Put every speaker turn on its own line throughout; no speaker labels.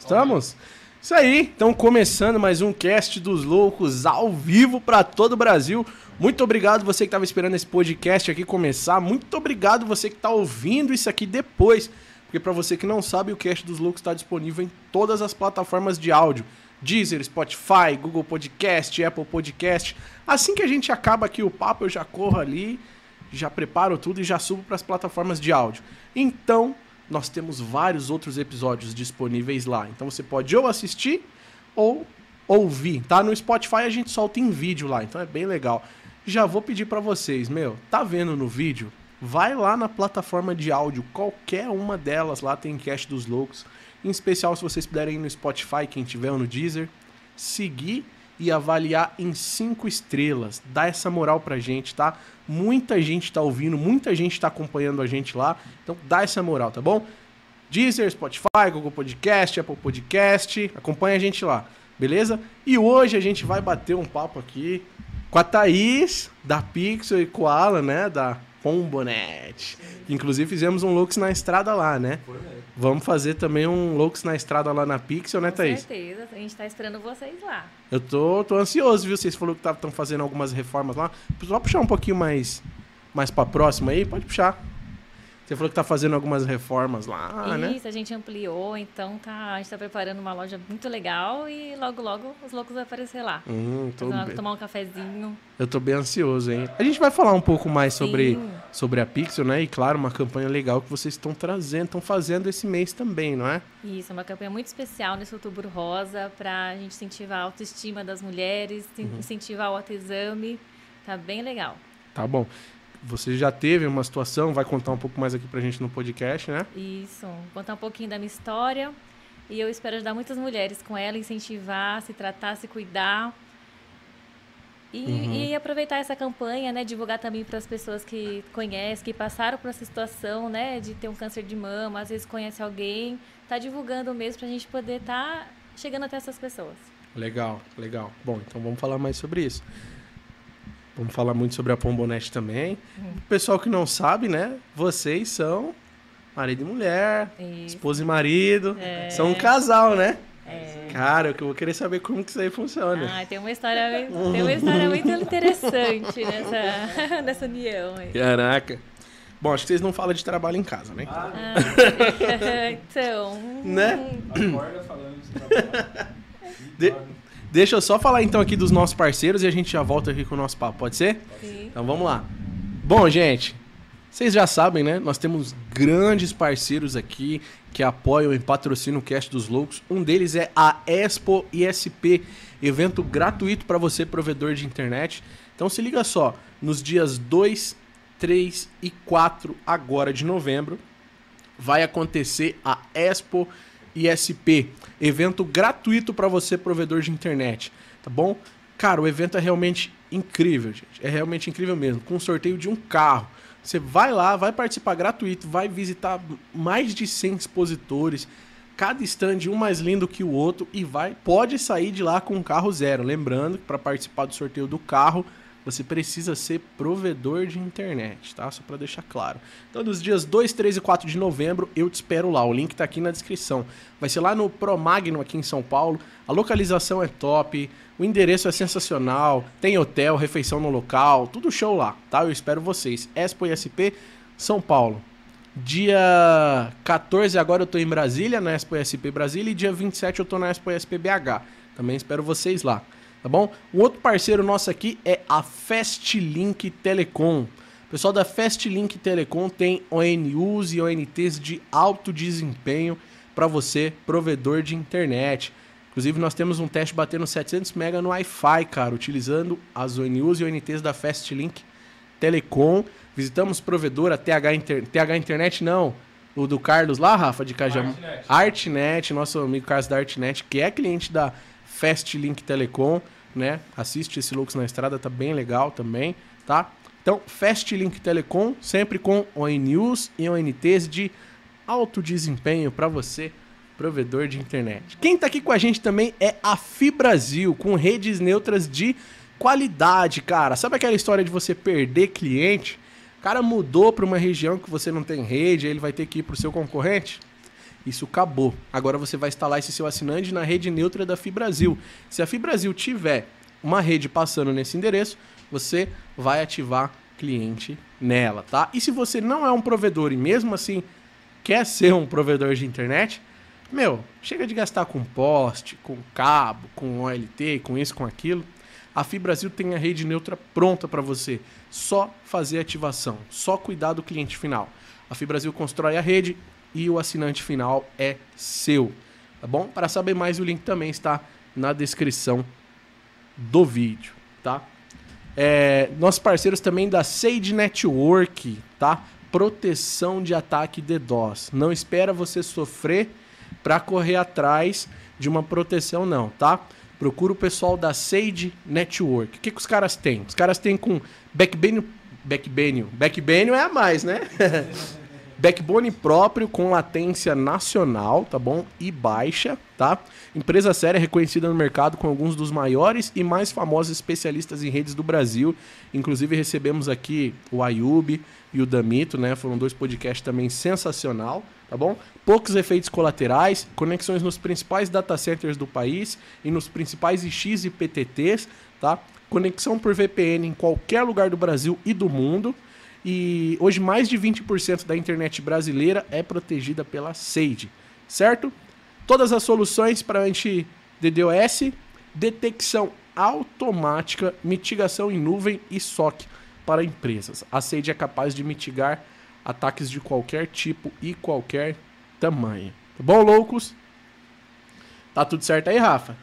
Estamos? Isso aí, então começando mais um cast dos loucos ao vivo para todo o Brasil. Muito obrigado você que estava esperando esse podcast aqui começar. Muito obrigado você que está ouvindo isso aqui depois. Porque para você que não sabe, o cast dos loucos está disponível em todas as plataformas de áudio. Deezer, Spotify, Google Podcast, Apple Podcast. Assim que a gente acaba aqui o papo, eu já corro ali, já preparo tudo e já subo para as plataformas de áudio. Então, nós temos vários outros episódios disponíveis lá. Então você pode ou assistir ou ouvir, tá? No Spotify a gente solta em vídeo lá, então é bem legal. Já vou pedir para vocês, meu, tá vendo no vídeo? Vai lá na plataforma de áudio, qualquer uma delas lá tem Cast dos Loucos. Em especial se vocês puderem ir no Spotify, quem tiver ou no Deezer, seguir e avaliar em cinco estrelas. Dá essa moral pra gente, tá? Muita gente tá ouvindo, muita gente tá acompanhando a gente lá. Então dá essa moral, tá bom? Deezer, Spotify, Google Podcast, Apple Podcast. Acompanha a gente lá, beleza? E hoje a gente vai bater um papo aqui com a Thaís, da Pixel e com a Alan, né? Da Pombonet. Inclusive fizemos um Lux na estrada lá, né? Vamos fazer também um Lux na estrada lá na Pixel, né,
Com
Thaís?
certeza, a gente tá esperando vocês lá.
Eu tô, tô ansioso, viu? Vocês falaram que estão fazendo algumas reformas lá. Só puxar um pouquinho mais, mais pra próxima aí, pode puxar. Você falou que tá fazendo algumas reformas lá, né?
Isso, a gente ampliou, então tá, a gente tá preparando uma loja muito legal e logo, logo os loucos vão aparecer lá.
Hum, tô bem-
tomar um cafezinho.
eu tô bem ansioso, hein? A gente vai falar um pouco mais sobre,
Sim.
sobre a Pixel, né? E claro, uma campanha legal que vocês estão trazendo, estão fazendo esse mês também, não é?
Isso, é uma campanha muito especial nesse outubro rosa pra gente incentivar a autoestima das mulheres,
Uhum.
incentivar o autoexame. Tá bem legal.
Tá bom. Você já teve uma situação, vai contar um pouco mais aqui pra gente no podcast, né?
Isso, contar um pouquinho da minha história e eu espero ajudar muitas mulheres com ela, incentivar, se tratar, se cuidar. E,
Uhum.
e aproveitar essa campanha, né? Divulgar também para as pessoas que conhecem, que passaram por essa situação, né? De ter um câncer de mama, às vezes conhece alguém. Tá divulgando mesmo para a gente poder estar chegando até essas pessoas.
Legal, legal. Bom, então vamos falar mais sobre isso. Vamos falar muito sobre a Pombonete também. O pessoal que não sabe, né? Vocês são marido e mulher,
Isso.
esposa e marido.
É.
São um casal, né?
É.
Cara, eu vou querer saber como que isso aí funciona.
Ah, tem uma história, tem uma história muito interessante nessa, nessa união aí.
Caraca. Bom, acho que vocês não falam de trabalho em casa, né?
Ah, então.
Né?
Acorda falando de trabalho.
De- Deixa eu só falar então aqui dos nossos parceiros e a gente já volta aqui com o nosso papo, pode ser?
Sim.
Então vamos lá. Bom, gente, vocês já sabem, né? Nós temos grandes parceiros aqui que apoiam e patrocinam o Cast dos Loucos. Um deles é a Expo ISP, evento gratuito para você, provedor de internet. Então se liga só, nos dias 2, 3 e 4 agora de novembro, vai acontecer a Expo ISP, evento gratuito para você, provedor de internet, tá bom? Cara, o evento é realmente incrível, gente. É realmente incrível mesmo, com sorteio de um carro. Você vai lá, vai participar gratuito, vai visitar mais de 100 expositores, cada stand um mais lindo que o outro e vai pode sair de lá com um carro zero. Lembrando que para participar do sorteio do carro, você precisa ser provedor de internet, tá? Só para deixar claro. Então, nos dias 2, 3 e 4 de novembro, eu te espero lá. O link tá aqui na descrição. Vai ser lá no Promagno, aqui em São Paulo. A localização é top, o endereço é sensacional, tem hotel, refeição no local, tudo show lá, tá? Eu espero vocês. Expo ISP, São Paulo. Dia 14 agora eu tô em Brasília, na Expo ISP Brasília, e dia 27 eu tô na Expo ISP BH. Também espero vocês lá, tá bom? O outro parceiro nosso aqui é a Fastlink Telecom. O pessoal da Fastlink Telecom tem ONUs e ONTs de alto desempenho para você, provedor de internet. Inclusive, nós temos um teste batendo 700 MB no Wi-Fi, cara, utilizando as ONUs e ONTs da Fastlink Telecom. Visitamos provedora TH, Inter... TH Internet, não. O do Carlos lá, Rafa, de Cajamar.
Artnet.
Artnet, nosso amigo Carlos da Artnet, que é cliente da Fastlink Telecom, né? Assiste esse Lux na Estrada, tá bem legal também, tá? Então, Fastlink Telecom, sempre com ONUs e ONTs de alto desempenho para você, provedor de internet. Quem tá aqui com a gente também é a Fibrasil, com redes neutras de qualidade, cara. Sabe aquela história de você perder cliente? O cara mudou para uma região que você não tem rede, ele vai ter que ir pro seu concorrente? Isso acabou. Agora você vai instalar esse seu assinante na rede neutra da Fibrasil. Se a Fibrasil tiver uma rede passando nesse endereço, você vai ativar cliente nela, tá? E se você não é um provedor e mesmo assim quer ser um provedor de internet, meu, chega de gastar com poste, com cabo, com OLT, com isso, com aquilo. A Fibrasil tem a rede neutra pronta para você. Só fazer ativação, só cuidar do cliente final. A Fibrasil constrói a rede e o assinante final é seu. Tá bom? Para saber mais, o link também está na descrição do vídeo, tá? É, nossos parceiros também da Sage Network, tá? Proteção de ataque DDoS. Não espera você sofrer para correr atrás de uma proteção, não, tá? Procura o pessoal da Sage Network. O que, que os caras têm? Os caras têm com backbone. Backbone. Backbone é a mais, né? Backbone próprio com latência nacional, tá bom? E baixa, tá? Empresa séria reconhecida no mercado com alguns dos maiores e mais famosos especialistas em redes do Brasil. Inclusive recebemos aqui o Ayub e o Damito, né? Foram dois podcasts também sensacional, tá bom? Poucos efeitos colaterais, conexões nos principais data centers do país e nos principais IX e PTTs, tá? Conexão por VPN em qualquer lugar do Brasil e do mundo. E hoje mais de 20% da internet brasileira é protegida pela Sage, certo? Todas as soluções para anti-DDoS, detecção automática, mitigação em nuvem e SOC para empresas. A Sage é capaz de mitigar ataques de qualquer tipo e qualquer tamanho. Tá bom, loucos? Tá tudo certo aí, Rafa?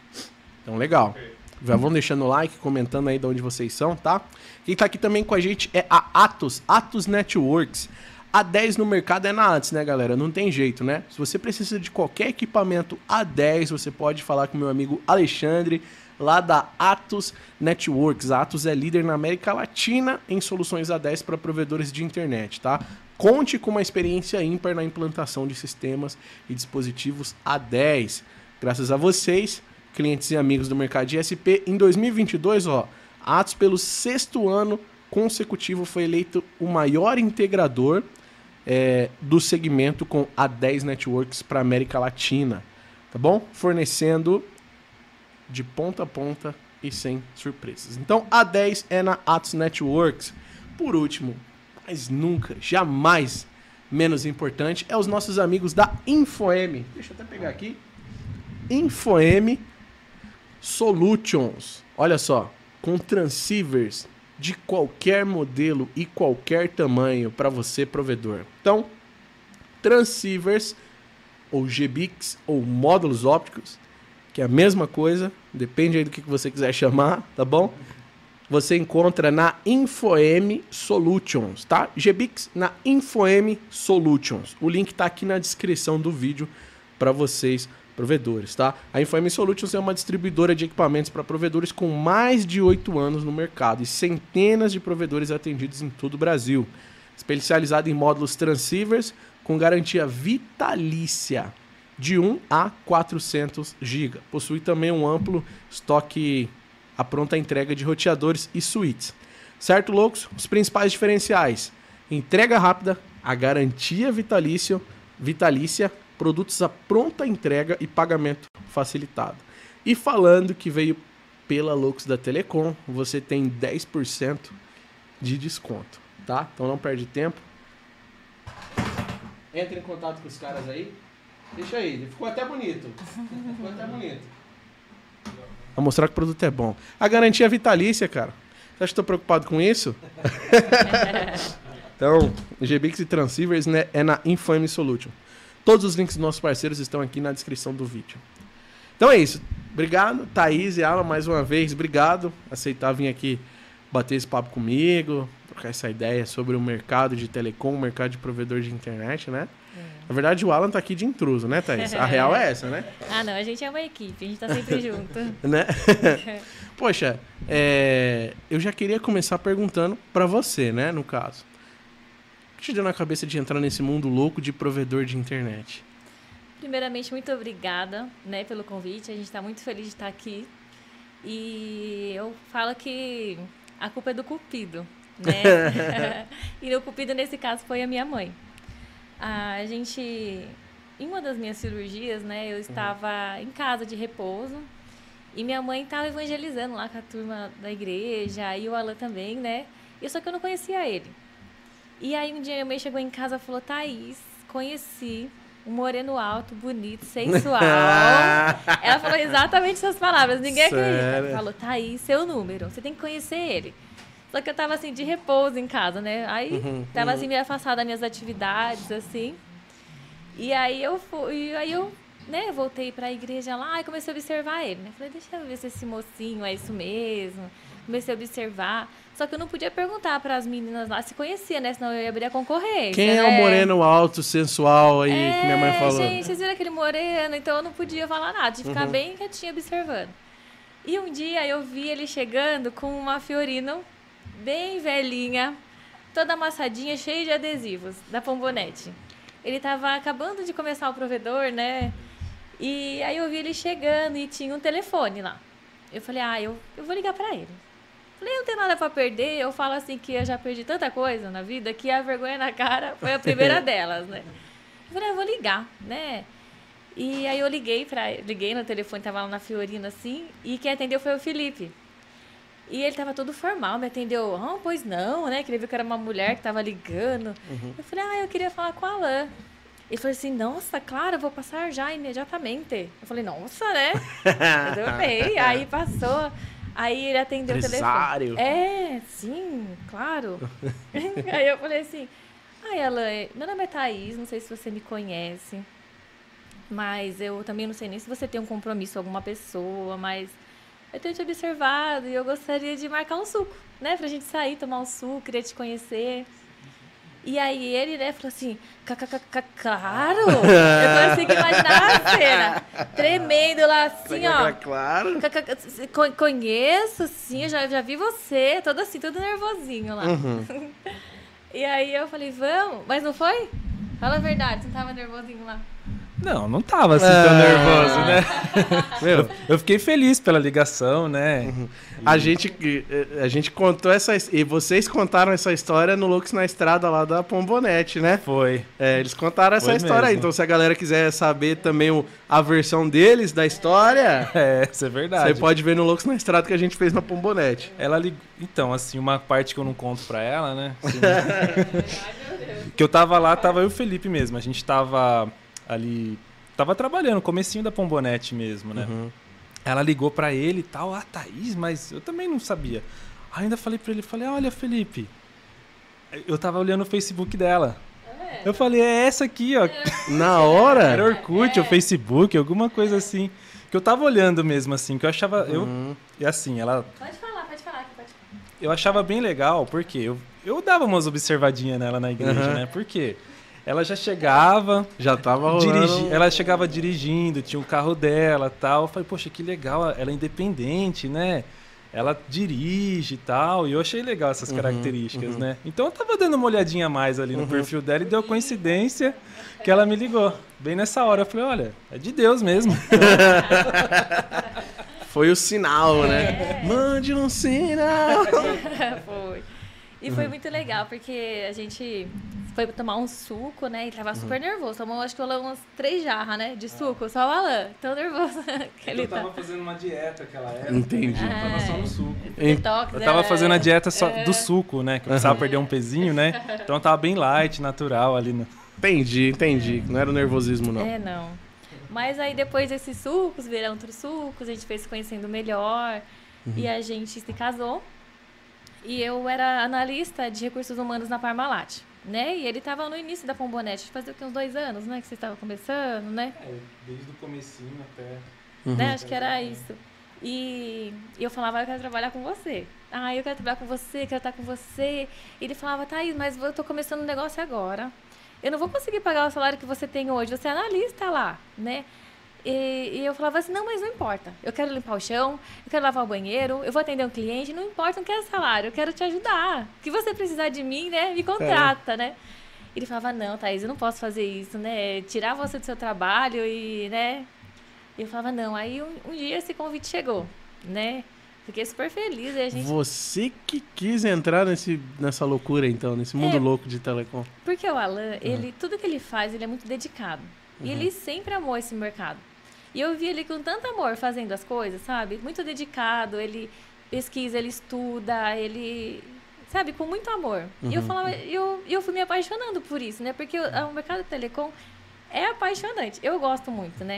Então, legal. Já vão deixando o like, comentando aí de onde vocês são, tá? Quem tá aqui também com a gente é a Atos, Atos Networks. A 10 no mercado é na Atos, né, galera? Não tem jeito, né? Se você precisa de qualquer equipamento A10, você pode falar com meu amigo Alexandre, lá da Atos Networks. A Atos é líder na América Latina em soluções A10 para provedores de internet, tá? Conte com uma experiência ímpar na implantação de sistemas e dispositivos A10. Graças a vocês, clientes e amigos do mercado de ISP, em 2022, ó, Atos pelo sexto ano consecutivo foi eleito o maior integrador é, do segmento com A10 Networks para América Latina, tá bom? Fornecendo de ponta a ponta e sem surpresas. Então, A10 é na Atos Networks. Por último, mas nunca, jamais menos importante, é os nossos amigos da InfoM. Deixa eu até pegar aqui. InfoM Solutions. Olha só, com transceivers de qualquer modelo e qualquer tamanho para você, provedor. Então, transceivers ou GBICs ou módulos ópticos, que é a mesma coisa, depende aí do que você quiser chamar, tá bom? Você encontra na InfoM Solutions, tá? GBICs na InfoM Solutions. O link está aqui na descrição do vídeo para vocês provedores, tá? A Infame Solutions é uma distribuidora de equipamentos para provedores com mais de oito anos no mercado e centenas de provedores atendidos em todo o Brasil. Especializada em módulos transceivers com garantia vitalícia de 1 a 400 GB. Possui também um amplo estoque a pronta entrega de roteadores e suítes. Certo, loucos? Os principais diferenciais: entrega rápida, a garantia vitalício, vitalícia produtos à pronta entrega e pagamento facilitado. E falando que veio pela Lux da Telecom, você tem 10% de desconto, tá? Então não perde tempo. Entre em contato com os caras aí. Deixa aí, ficou até bonito. Ficou até bonito. Pra mostrar que o produto é bom. A garantia é vitalícia, cara. Você acha que estou preocupado com isso? então, GBix e Transceivers né, é na Infame Solution. Todos os links dos nossos parceiros estão aqui na descrição do vídeo. Então é isso. Obrigado, Thaís e Alan, mais uma vez. Obrigado aceitar vir aqui bater esse papo comigo, trocar essa ideia sobre o mercado de telecom, o mercado de provedor de internet, né? É. Na verdade, o Alan tá aqui de intruso, né, Thaís? A real é essa, né?
ah, não, a gente é uma equipe, a gente tá sempre junto.
né? Poxa, é, eu já queria começar perguntando para você, né, no caso que te deu na cabeça de entrar nesse mundo louco de provedor de internet?
Primeiramente, muito obrigada né, pelo convite. A gente está muito feliz de estar aqui. E eu falo que a culpa é do Cupido. Né? e o Cupido, nesse caso, foi a minha mãe. A gente em uma das minhas cirurgias, né, eu estava em casa de repouso e minha mãe estava evangelizando lá com a turma da igreja e o Alan também, né? E só que eu não conhecia ele. E aí um dia minha mãe chegou em casa e falou: Thaís, conheci um moreno alto, bonito, sensual. Ela falou exatamente essas palavras, ninguém
Sério?
acredita. Falou, Thaís, seu número, você tem que conhecer ele. Só que eu tava assim, de repouso em casa, né? Aí
Uhum,
tava
uhum.
assim, meio afastada das minhas atividades, assim. E aí eu fui, e aí eu, né, voltei pra igreja lá e comecei a observar ele, né? Falei, deixa eu ver se esse mocinho é isso mesmo. Comecei a observar. Só que eu não podia perguntar para as meninas lá se conhecia, né? Senão eu ia abrir a concorrência.
Quem é o
né?
moreno alto, sensual aí que minha mãe
É,
falou?
Gente, vocês viram aquele moreno, então eu não podia falar nada, de ficar
Uhum.
bem quietinha observando. E um dia eu vi ele chegando com uma Fiorino bem velhinha, toda amassadinha, cheia de adesivos, da Pombonete. Ele tava acabando de começar o provedor, né? E aí eu vi ele chegando e tinha um telefone lá. Eu falei, ah, eu, eu vou ligar pra ele. Falei, não tem nada pra perder. Eu falo assim que eu já perdi tanta coisa na vida que a vergonha na cara foi a primeira delas, né? Eu falei, ah, eu vou ligar, né? E aí eu liguei para liguei no telefone, tava lá na Fiorina assim, e quem atendeu foi o Felipe. E ele tava todo formal, me atendeu, ah, pois não, né? Que ele viu que era uma mulher que tava ligando. Eu falei, ah, eu queria falar com a Alain. Ele falou assim, nossa, claro, eu vou passar já imediatamente. Eu falei, nossa, né? Eu adorei. Aí passou. Aí ele atendeu
Empresário.
o telefone. É, sim, claro. Aí eu falei assim, ai, Alain, meu nome é Thaís, não sei se você me conhece. Mas eu também não sei nem se você tem um compromisso com alguma pessoa, mas eu tenho te observado e eu gostaria de marcar um suco, né? Pra gente sair, tomar um suco, queria te conhecer. E aí ele, né, falou assim, "Ca-ca-ca-ca- claro! Eu consegui imaginar a cena. Tremendo lá, assim, ó.
Claro.
"Ca- ca- ca- co- Conheço, sim, eu já, já vi você, todo assim, todo nervosinho lá.
Uhum.
E aí eu falei, vamos, mas não foi? Fala a verdade, você não tava nervosinho lá.
Não, não tava assim
Ah.
tão nervoso, né?
Meu,
Eu fiquei feliz pela ligação, né?
a gente, eh, a gente contou essa... E vocês contaram essa história no Lux na Estrada lá da Pombonete, né?
Foi.
É, eles contaram essa
Foi
história aí. Então, se a galera quiser saber também o- a versão deles da história,
É, isso é verdade.
você pode ver no Lux na Estrada que a gente fez na Pombonete.
Ela ligou. Então, assim, uma parte que eu não conto pra ela, né? Assim, que eu tava lá, tava eu e o Felipe mesmo. A gente tava ali. Tava trabalhando, comecinho da Pombonete mesmo, né?
Uhum.
Ela ligou pra ele e tal, ah, Thaís, mas eu também não sabia. Aí ainda falei pra ele, falei, olha, Felipe, eu tava olhando o Facebook dela. Eu falei, é essa aqui, ó.
Na
Era
hora...
Orkut ou Facebook, alguma coisa assim. Que eu tava olhando mesmo, assim, que eu achava. Eu,
Uhum.
e assim, ela.
Pode falar, pode falar, pode falar.
Eu achava bem legal, porque eu, eu dava umas observadinhas nela na igreja,
Uhum.
né? Porque ela já chegava,
Já tava rolando...
dirigi, ela chegava dirigindo, tinha o carro dela tal. Eu falei, poxa, que legal, ela é independente, né? Ela dirige e tal. E eu achei legal essas características, né? Então eu tava dando uma olhadinha a mais ali no perfil dela e deu coincidência que ela me ligou. Bem nessa hora eu falei, olha, é de Deus mesmo.
Foi o sinal, né? Mande um sinal.
foi. E foi muito legal, porque a gente foi tomar um suco, né? E tava super nervoso. Tomou, acho que umas três jarras, né? De suco, só o Alan. Tão nervoso que ele tá.
fazendo uma dieta aquela época.
Entendi.
Eu tava só no suco.
Detox,
Eu tava
né?
fazendo a dieta só
É.
do suco, né? Que eu precisava perder um pezinho, né? Então eu tava bem light, natural ali. No...
Entendi, entendi. Não era o nervosismo, não.
É, não. Mas aí depois desses sucos, vieram outros sucos, a gente foi se conhecendo melhor. E a gente se casou. E eu era analista de recursos humanos na Parmalat, né? E ele tava no início da Pombonete, fazia o que, uns dois anos, né? Que você estava começando, né?
desde o comecinho até...
né? Acho que era isso. E e eu falava, eu quero trabalhar com você. Ah, eu quero trabalhar com você, quero estar com você. E ele falava, Thaís, mas eu tô começando um negócio agora. Eu não vou conseguir pagar o salário que você tem hoje. Você é analista lá, né? E, e eu falava assim, não, mas não importa. Eu quero limpar o chão, eu quero lavar o banheiro, eu vou atender um cliente, não importa, não quero salário, eu quero te ajudar. O que você precisar de mim, né? Me contrata, né? Ele falava, não, Thaís, eu não posso fazer isso, né? Tirar você do seu trabalho e, né? E eu falava, não. Aí um, um dia esse convite chegou, né? Fiquei super feliz. E a gente...
Você que quis entrar nesse, nessa loucura, então, nesse mundo
É.
louco de telecom.
Porque o Alan, ele, tudo que ele faz, ele é muito dedicado, E ele sempre amou esse mercado. E eu vi ele com tanto amor fazendo as coisas, sabe? Muito dedicado, ele pesquisa, ele estuda, ele. Sabe, com muito amor. E eu falava, eu, eu fui me apaixonando por isso, né? Porque o, o mercado de telecom é apaixonante. Eu gosto muito, né?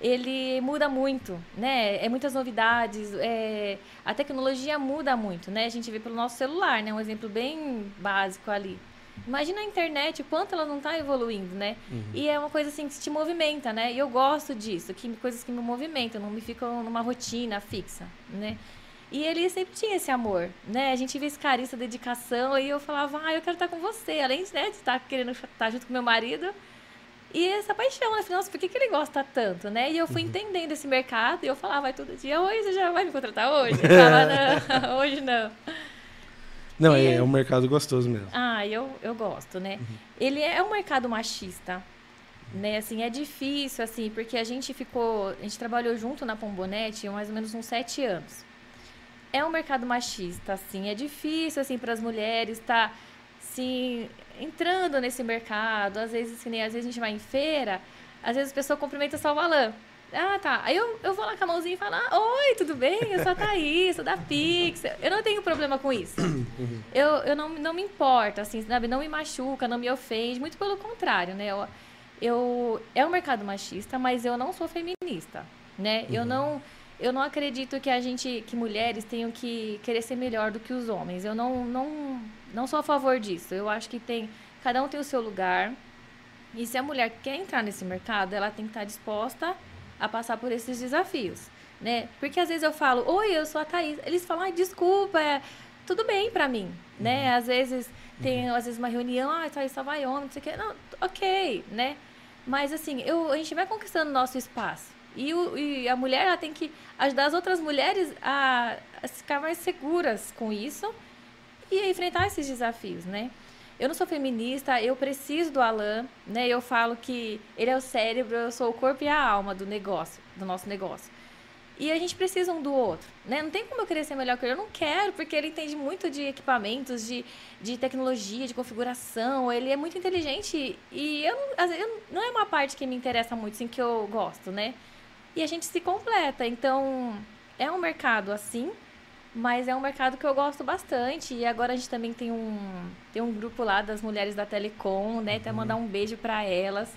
Ele muda muito, né? É muitas novidades, é... a tecnologia muda muito, né? A gente vê pelo nosso celular, né? Um exemplo bem básico ali. Imagina a internet, o quanto ela não está evoluindo, né? E é uma coisa assim que te movimenta, né? E eu gosto disso, que, coisas que me movimentam, não me ficam numa rotina fixa, né? E ele sempre tinha esse amor, né? A gente vê esse carinho, essa dedicação, e eu falava, ah, eu quero estar com você, além né, de estar querendo estar junto com meu marido. E essa paixão, né? Nossa, por que, que ele gosta tanto, né? E eu fui entendendo esse mercado, e eu falava, vai todo dia, oi, você já vai me contratar hoje? Eu falava, não, hoje não.
Não, é, é um mercado gostoso mesmo.
Ah, eu, eu gosto, né? Ele é um mercado machista, né? Assim, é difícil, assim, porque a gente ficou... A gente trabalhou junto na Pombonete há mais ou menos uns sete anos. É um mercado machista, assim. É difícil, assim, para as mulheres estar, assim, entrando nesse mercado. Às vezes, nem às vezes a gente vai em feira, às vezes a pessoa cumprimenta só o Alan. Ah, tá. Aí eu, eu vou lá com a mãozinha e falo, ah, oi, tudo bem? Eu sou a Thaís, sou da Pix. Eu não tenho problema com isso. Eu, eu não, não me importo, assim, sabe? Não me machuca, não me ofende. Muito pelo contrário, né? Eu, eu, é um mercado machista, mas eu não sou feminista, né? Eu não... Eu não acredito que a gente, que mulheres tenham que querer ser melhor do que os homens. Eu não, não, não sou a favor disso. Eu acho que tem, cada um tem o seu lugar. E se a mulher quer entrar nesse mercado, ela tem que estar disposta a passar por esses desafios, né? Porque às vezes eu falo, oi, eu sou a Thaís. Eles falam, desculpa, é tudo bem pra mim, né? Às vezes tem, às vezes uma reunião, ah, Thaís só vai homem, não sei o quê. Não, ok, né? Mas assim, eu, a gente vai conquistando nosso espaço. E, o, e a mulher ela tem que ajudar as outras mulheres a, a ficar mais seguras com isso e enfrentar esses desafios, né? Eu não sou feminista, eu preciso do Alan, né? Eu falo que ele é o cérebro, eu sou o corpo e a alma do negócio, do nosso negócio. E a gente precisa um do outro, né? Não tem como eu querer ser melhor que ele, eu não quero, porque ele entende muito de equipamentos, de, de tecnologia, de configuração, ele é muito inteligente e eu, eu não é uma parte que me interessa muito, assim, que eu gosto, né? E a gente se completa, então é um mercado assim, mas é um mercado que eu gosto bastante. E agora a gente também tem um, tem um grupo lá das mulheres da Telecom, né? Até mandar um beijo pra elas.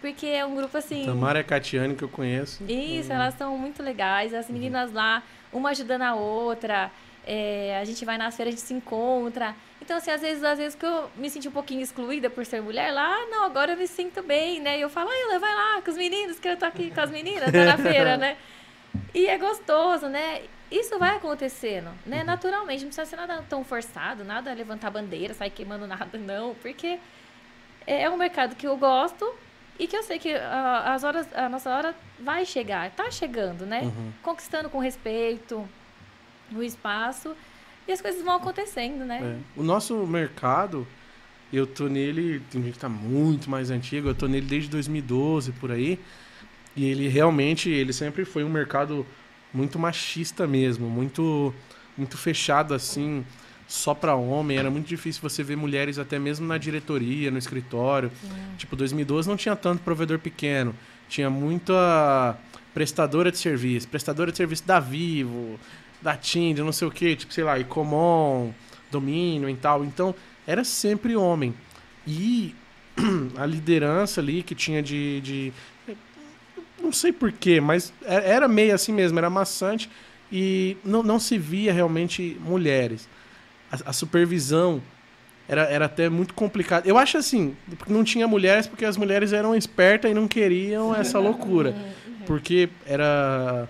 Porque é um grupo assim.
Tamara e Catiane, que eu conheço.
Isso, elas são muito legais. As meninas lá, uma ajudando a outra. é, a gente vai nas feiras, a gente se encontra. Então, assim, às vezes, às vezes que eu me senti um pouquinho excluída por ser mulher, lá, ah, não, agora eu me sinto bem, né? E eu falo, ai, vai lá com os meninos, que eu tô aqui com as meninas, tá na feira, né? E é gostoso, né? Isso vai acontecendo, né? Naturalmente, não precisa ser nada tão forçado, nada levantar bandeira, sair queimando nada, não, porque é um mercado que eu gosto e que eu sei que ah, as horas, a nossa hora vai chegar, tá chegando, né?
Uhum.
Conquistando com respeito o espaço e as coisas vão acontecendo, né?
É. O nosso mercado, eu tô nele, tem gente que tá muito mais antigo, eu tô nele desde 2012 por aí. E ele realmente, ele sempre foi um mercado muito machista mesmo, muito muito fechado assim, só pra homem, era muito difícil você ver mulheres até mesmo na diretoria, no escritório. Tipo, 2012 não tinha tanto provedor pequeno, tinha muita prestadora de serviço, prestadora de serviço da Vivo, da Tinder, não sei o que, tipo, sei lá, Icomon, Domínio e tal. Então, era sempre homem. E a liderança ali que tinha de. de não sei porquê, mas é- era meio assim mesmo, era maçante e não, não se via realmente mulheres. A, a supervisão era, era até muito complicado. Eu acho assim, porque não tinha mulheres porque as mulheres eram espertas e não queriam essa loucura. Porque era.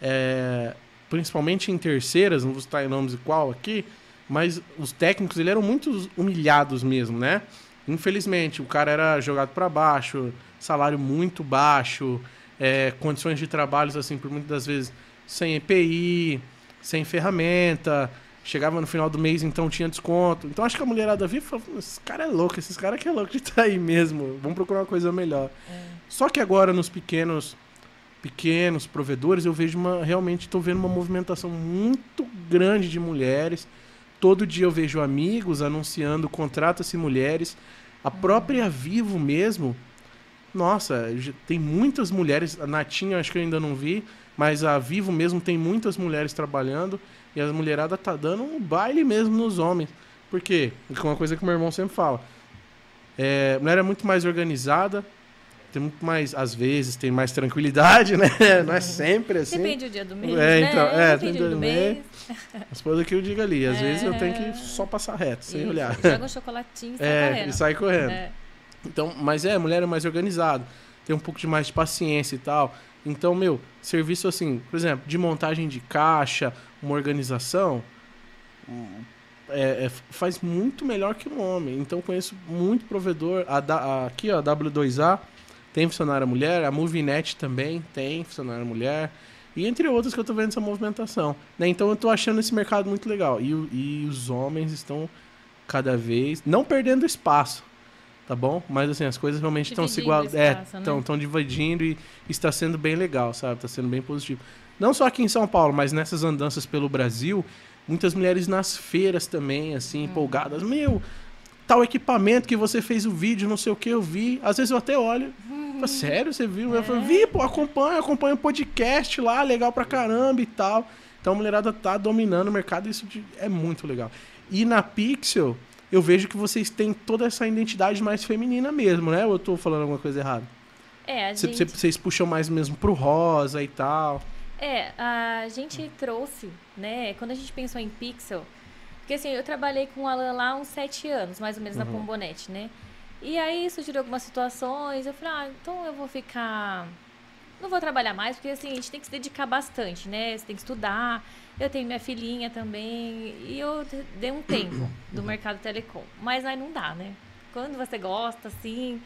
é, principalmente em terceiras, não vou citar em nomes qual aqui, mas os técnicos eles eram muito humilhados mesmo, né? Infelizmente, o cara era jogado para baixo, salário muito baixo, é, condições de trabalhos, assim, por muitas das vezes sem EPI, sem ferramenta. Chegava no final do mês, então tinha desconto. Então acho que a mulherada viu e falou: esse cara é louco, esses caras que é louco de estar aí mesmo. Vamos procurar uma coisa melhor. Só que agora nos pequenos pequenos provedores, eu vejo uma realmente estou vendo uma movimentação muito grande de mulheres. Todo dia eu vejo amigos anunciando contrata-se mulheres. A própria Vivo mesmo nossa, tem muitas mulheres, a Natinha acho que eu ainda não vi, mas a Vivo mesmo tem muitas mulheres trabalhando e a mulherada tá dando um baile mesmo nos homens. Por quê? É uma coisa que meu irmão sempre fala. É, a mulher é muito mais organizada, tem muito mais, às vezes, tem mais tranquilidade, né? Não é sempre assim.
Depende do dia do mês,
É,
né?
então, é,
Depende
tem
do
do
mês.
A esposa que eu digo ali, às vezes eu tenho que só passar reto, sem
Isso,
olhar.
Joga um chocolatinho e sai
É,
correndo.
e sai correndo.
É.
Então, mas é, mulher é mais organizada, tem um pouco de mais de paciência e tal. Então, meu, serviço assim, por exemplo, de montagem de caixa, uma organização, é- é- faz muito melhor que um homem. Então, conheço muito provedor. A, a- aqui, ó, a W2A tem funcionária mulher, a Movinet também tem funcionária mulher. E entre outras que eu tô vendo essa movimentação. né? Então eu tô achando esse mercado muito legal. E, e os homens estão cada vez. Não perdendo espaço, tá bom? Mas assim, as coisas realmente estão se igual. É,
espaço, né?
estão dividindo e está sendo bem legal, sabe? Está sendo bem positivo. Não só aqui em São Paulo, mas nessas andanças pelo Brasil, muitas mulheres nas feiras também, assim,
Uhum.
empolgadas. Meu, tal equipamento que você fez o vídeo, não sei o que, eu vi. Às vezes eu até olho.
Uhum.
Falo, Sério, você viu? Eu
É.
falo, vi, pô, acompanha, acompanha o podcast lá, legal pra caramba e tal. Então a mulherada tá dominando o mercado isso é muito legal. E na Pixel, eu vejo que vocês têm toda essa identidade mais feminina mesmo, né? Ou eu tô falando alguma coisa errada?
É, a gente...
cê- Vocês puxam mais mesmo pro rosa e tal.
É, a gente trouxe, né? Quando a gente pensou em Pixel, porque assim, eu trabalhei com o Alan lá uns sete anos, mais ou menos, na
Uhum.
Pombonete, né? E aí surgiram algumas situações, eu falei, ah, então eu vou ficar. Não vou trabalhar mais, porque assim, a gente tem que se dedicar bastante, né? Você tem que estudar. Eu tenho minha filhinha também. E eu de- dei um tempo do mercado telecom. Mas aí não dá, né? Quando você gosta, assim.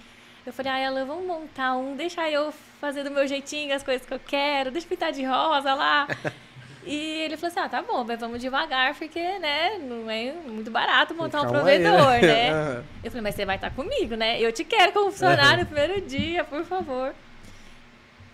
Eu falei, ai, Alan, vamos montar um, deixa eu fazer do meu jeitinho as coisas que eu quero, deixa eu pintar de rosa lá. E ele falou assim: ah, tá bom, mas vamos devagar, porque, né, não é muito barato montar um
Calma aí,
provedor,
né?
né? Eu falei, mas você vai estar comigo, né? Eu te quero como funcionário no primeiro dia, por favor.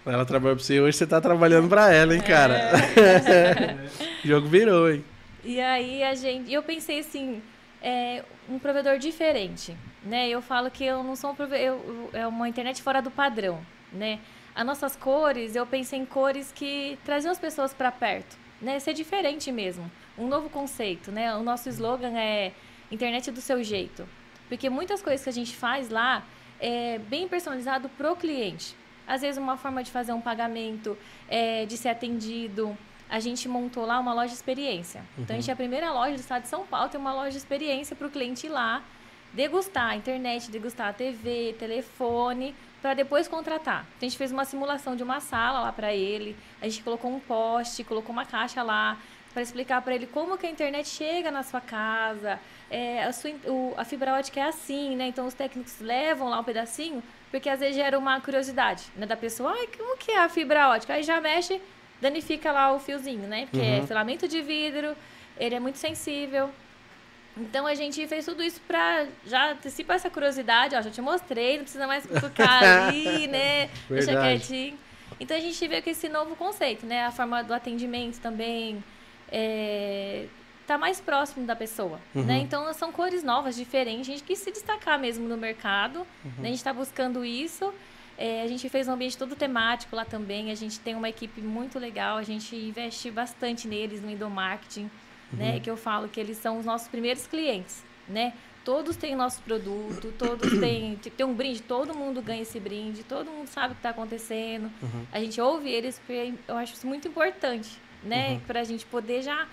Ela trabalha pra você hoje, você tá trabalhando pra ela, hein, cara?
É.
o jogo virou, hein?
E aí a gente. Eu pensei assim, é, um provedor diferente. Né? Eu falo que eu não sou um provedor. É uma internet fora do padrão. Né? As nossas cores, eu pensei em cores que traziam as pessoas para perto. Né? Ser diferente mesmo. Um novo conceito. Né? O nosso slogan é internet do seu jeito. Porque muitas coisas que a gente faz lá é bem personalizado pro cliente. Às vezes uma forma de fazer um pagamento, é, de ser atendido. A gente montou lá uma loja de experiência. Então a gente é a primeira loja do estado de São Paulo, tem uma loja de experiência para o cliente ir lá, degustar a internet, degustar a TV, telefone, para depois contratar. Então, a gente fez uma simulação de uma sala lá para ele, a gente colocou um poste, colocou uma caixa lá para explicar para ele como que a internet chega na sua casa. É, a, sua, o- a fibra ótica é assim, né? Então os técnicos levam lá um pedacinho, porque às vezes gera uma curiosidade né, da pessoa. Ai, como que é a fibra ótica? Aí já mexe, danifica lá o fiozinho, né? Porque é
Uhum.
filamento de vidro, ele é muito sensível. Então a gente fez tudo isso pra já antecipar essa curiosidade, ó, já te mostrei, não precisa mais cutucar ali, né? Deixa quietinho. Então a gente veio com esse novo conceito, né? A forma do atendimento também é, tá mais próximo da pessoa,
Uhum.
né? Então são cores novas, diferentes. A gente quis se destacar mesmo no mercado,
Uhum.
né? A gente está buscando isso. É, a gente fez um ambiente todo temático lá também. A gente tem uma equipe muito legal. A gente investe bastante neles no endomarketing, né? Que eu falo que eles são os nossos primeiros clientes, né? Todos têm nosso produto, todos têm, tem um brinde, todo mundo ganha esse brinde, todo mundo sabe o que está acontecendo. A gente ouve eles, porque eu acho isso muito importante, né? Para a gente poder já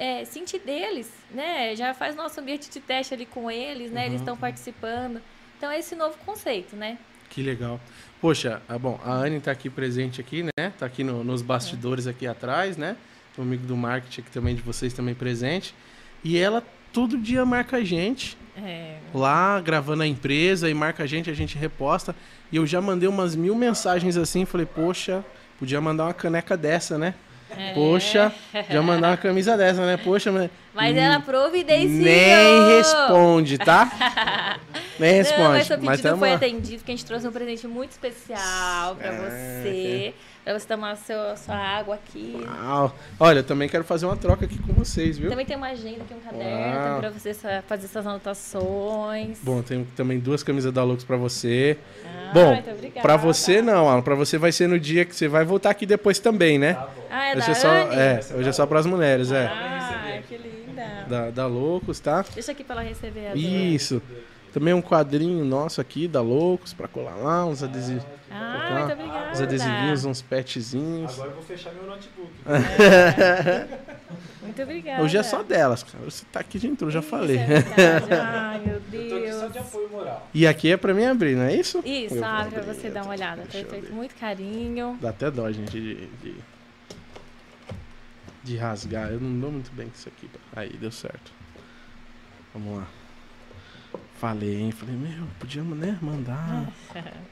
é, sentir deles, né? Já faz nosso ambiente de teste ali com eles, né? Eles estão participando. Então é esse novo conceito, né?
Que legal. Poxa, ah, bom, a Anne tá aqui presente aqui, né? Tá aqui no- nos bastidores aqui atrás, né? O amigo do marketing aqui também de vocês também presente. E ela todo dia marca a gente
É,
lá gravando a empresa e marca a gente, a gente reposta. E eu já mandei umas mil mensagens assim, falei, poxa, podia mandar uma caneca dessa, né?
É.
Poxa, já mandar uma camisa dessa, né? Poxa, mas
Mas ela providenciou.
nem responde, tá? Nem responde.
Não, mas seu pedido
tamo
foi
lá.
atendido, porque a gente trouxe um presente muito especial pra
É,
você. Pra você tomar seu, sua água aqui.
Uau. Olha, eu também quero fazer uma troca aqui com vocês, viu?
Também tem uma agenda aqui, um caderno
Uau.
pra você fazer suas anotações.
Bom, tem também duas camisas da Lux pra você.
Ah,
Bom,
muito obrigada.
pra você não, Alan. Pra você vai ser no dia que você vai voltar aqui depois também, né?
Ah, é
hoje
da
é só,
Anne?
é, hoje é só pras mulheres, é.
Ah, que linda.
Da, da Loucos, tá?
Deixa aqui pra ela receber a dor.
Isso. Também um quadrinho nosso aqui da Loucos pra colar lá, uns adesivos.
Ah, muito obrigada.
Uns adesivinhos, uns petzinhos.
Agora eu vou fechar meu notebook.
Muito obrigada.
Hoje é só delas, cara. Você tá aqui dentro, eu já
Isso,
falei.
é. Ai, meu
Eu tô aqui só
Deus.
de apoio moral.
E aqui é pra mim abrir, não é isso?
Isso,
Eu
abre pra
abrir,
você dar uma olhada. Foi
eu
feito muito carinho.
Dá até dó, gente, de, de, de rasgar. Eu não dou muito bem com isso aqui. Aí, deu certo. Vamos lá. Falei, hein? Falei, meu, podíamos, né, mandar.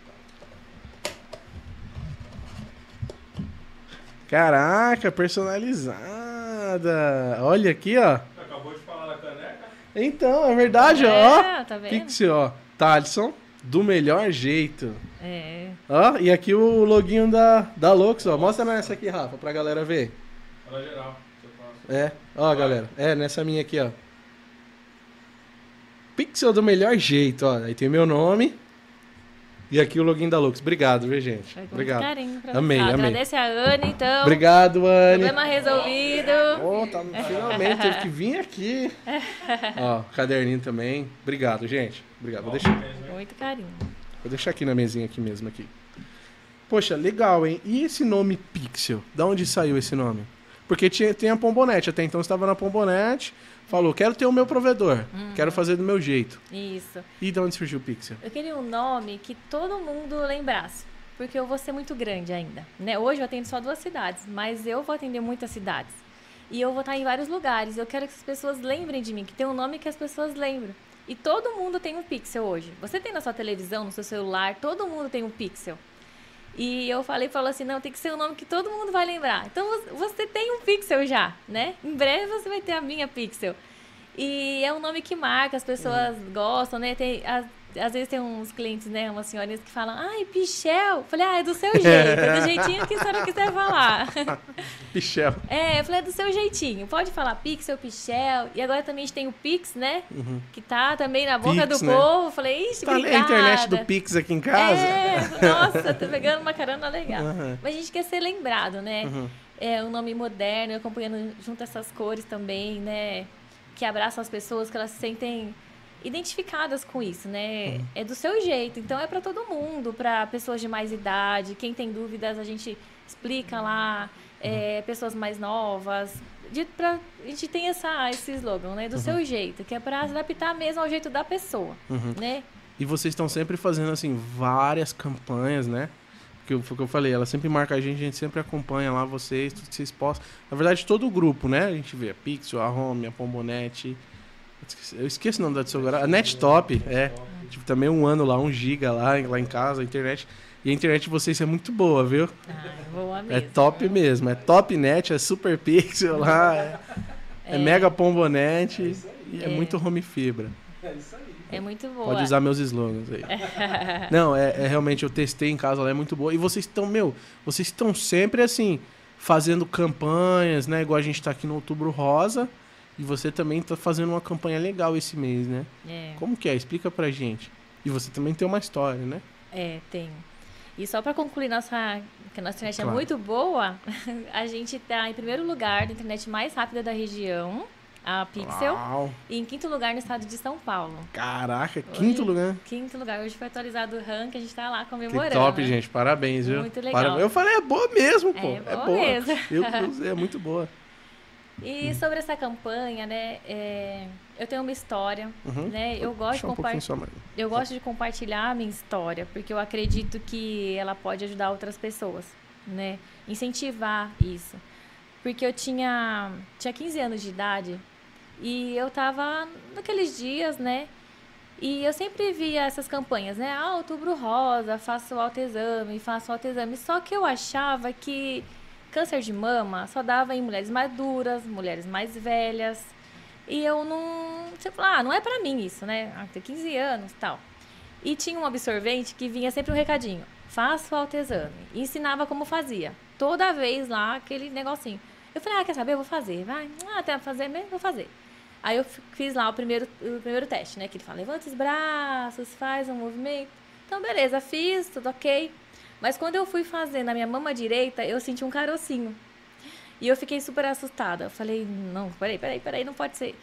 Caraca, personalizada. Olha aqui, ó.
Acabou de falar da caneca?
Então, é verdade, ó.
É, tá vendo?
Pixel, ó. Thalisson, do melhor jeito.
É.
Ó, e aqui o loginho da, da Lux, ó. Mostra nessa aqui, Rafa, pra galera ver.
Fala geral. Você passa.
É, ó, galera. É, nessa minha aqui, ó. Pixel do melhor jeito, ó. Aí tem meu nome. E aqui o login da Lux. Obrigado, viu, gente?
Foi com
Obrigado.
muito carinho pra
Amei,
você.
amei.
Agradece a Anne, então.
Obrigado, Anne.
Problema resolvido.
Ó, tá, finalmente teve que vir aqui. Ó, caderninho também. Obrigado, gente. Obrigado. Vou deixar,
muito carinho.
vou deixar aqui na mesinha aqui mesmo aqui. Poxa, legal, hein? E esse nome Pixel? Da onde saiu esse nome? Porque tinha, tem a Pombonete, até então estava na Pombonete, falou, quero ter o meu provedor, quero fazer do meu jeito.
Isso.
E de onde surgiu o Pixel?
Eu queria um nome que todo mundo lembrasse. Porque eu vou ser muito grande ainda. Né? Hoje eu atendo só duas cidades, mas eu vou atender muitas cidades. E eu vou estar em vários lugares. Eu quero que as pessoas lembrem de mim, que tem um nome que as pessoas lembram. E todo mundo tem um pixel hoje. Você tem na sua televisão, no seu celular, todo mundo tem um pixel. E eu falei, falou assim, não, tem que ser um nome que todo mundo vai lembrar. Então vo- você tem um pixel já, né? Em breve você vai ter a minha pixel. E é um nome que marca, as pessoas gostam, né? Tem, às vezes tem uns clientes, né? Umas senhorinhas que falam, ai, Pichel. Falei, ah, é do seu jeito, é do jeitinho que a senhora quiser falar.
Pichel.
É, eu falei, é do seu jeitinho. Pode falar Pixel, Pichel. E agora também a gente tem o Pix, né? Que tá também na boca
Uhum. Pix,
do
né?
povo. Falei, ixi,
Tá
obrigada.
a internet do Pix aqui em casa?
É, nossa, tô pegando uma carona legal.
Aham.
Mas a gente quer ser lembrado, né?
Uhum.
É um nome moderno, acompanhando junto essas cores também, né? Que abraçam as pessoas, que elas se sentem identificadas com isso, né?
Uhum.
É do seu jeito, então é para todo mundo, para pessoas de mais idade, quem tem dúvidas a gente explica lá, é, pessoas mais novas. De, pra, a gente tem essa, esse slogan, né? Do seu jeito, que é para adaptar mesmo ao jeito da pessoa,
Uhum.
né?
E vocês estão sempre fazendo, assim, várias campanhas, né? Que eu- que eu falei, ela sempre marca a gente, a gente sempre acompanha lá vocês, tudo que vocês postam. Na verdade, todo o grupo, né? A gente vê a Pixel, a Home, a Pombonete. Eu esqueci o nome da agora. A Nettop, é. Tive também um ano lá, um giga lá, lá em casa, a internet. E a internet de vocês é muito boa, viu?
Ah, boa
É
mesmo.
top mesmo. É top net, é super pixel lá, é, é mega pombonete e é,
É.
muito home fibra.
É isso aí.
É muito boa.
Pode usar meus slogans aí. Não, é, é realmente, eu testei em casa, ela é muito boa. E vocês estão, meu, vocês estão sempre assim, fazendo campanhas, né? Igual a gente tá aqui no Outubro Rosa. E você também tá fazendo uma campanha legal esse mês, né?
É.
Como que é? Explica pra gente. E você também tem uma história, né?
É, tem. E só para concluir nossa, que a nossa internet
Claro.
é muito boa, a gente tá em primeiro lugar da internet mais rápida da região, a Pixel,
Uau.
e em quinto lugar no estado de São Paulo.
Caraca, quinto
Hoje-
lugar.
Quinto lugar, hoje foi atualizado o ranking, a gente tá lá
Que
comemorando.
top,
né?
gente. Parabéns, viu?
Muito legal.
Parabéns. Eu falei, é boa mesmo, pô.
É
É
boa
boa.
mesmo.
Eu, eu- é muito boa.
E sobre essa campanha, né, é, eu tenho uma história,
Uhum.
né, eu gosto
um.
Eu gosto de compartilhar a minha história, porque eu acredito que ela pode ajudar outras pessoas, né? Incentivar isso. Porque eu tinha, tinha 15 anos de idade e eu tava naqueles dias, né? E eu sempre via essas campanhas, né? Ah, outubro rosa, faço autoexame, faço autoexame. Só que eu achava que câncer de mama só dava em mulheres maduras, mulheres mais velhas. E eu não. Você fala, ah, não é pra mim isso, né? Ah, tem 15 anos tal. E tinha um absorvente que vinha sempre um recadinho: faça o autoexame. E ensinava como fazia. Toda vez lá, aquele negocinho. Eu falei, ah, quer saber? Eu vou fazer. Vai. Ah, tem a fazer mesmo? Vou fazer. Aí eu fiz lá o primeiro, o primeiro teste, né? Que ele fala, levanta os braços, faz um movimento. Então, beleza, fiz, tudo ok. Mas quando eu fui fazer na minha mama direita, eu senti um carocinho. E eu fiquei super assustada. Eu falei, não, peraí, peraí, peraí, não pode ser.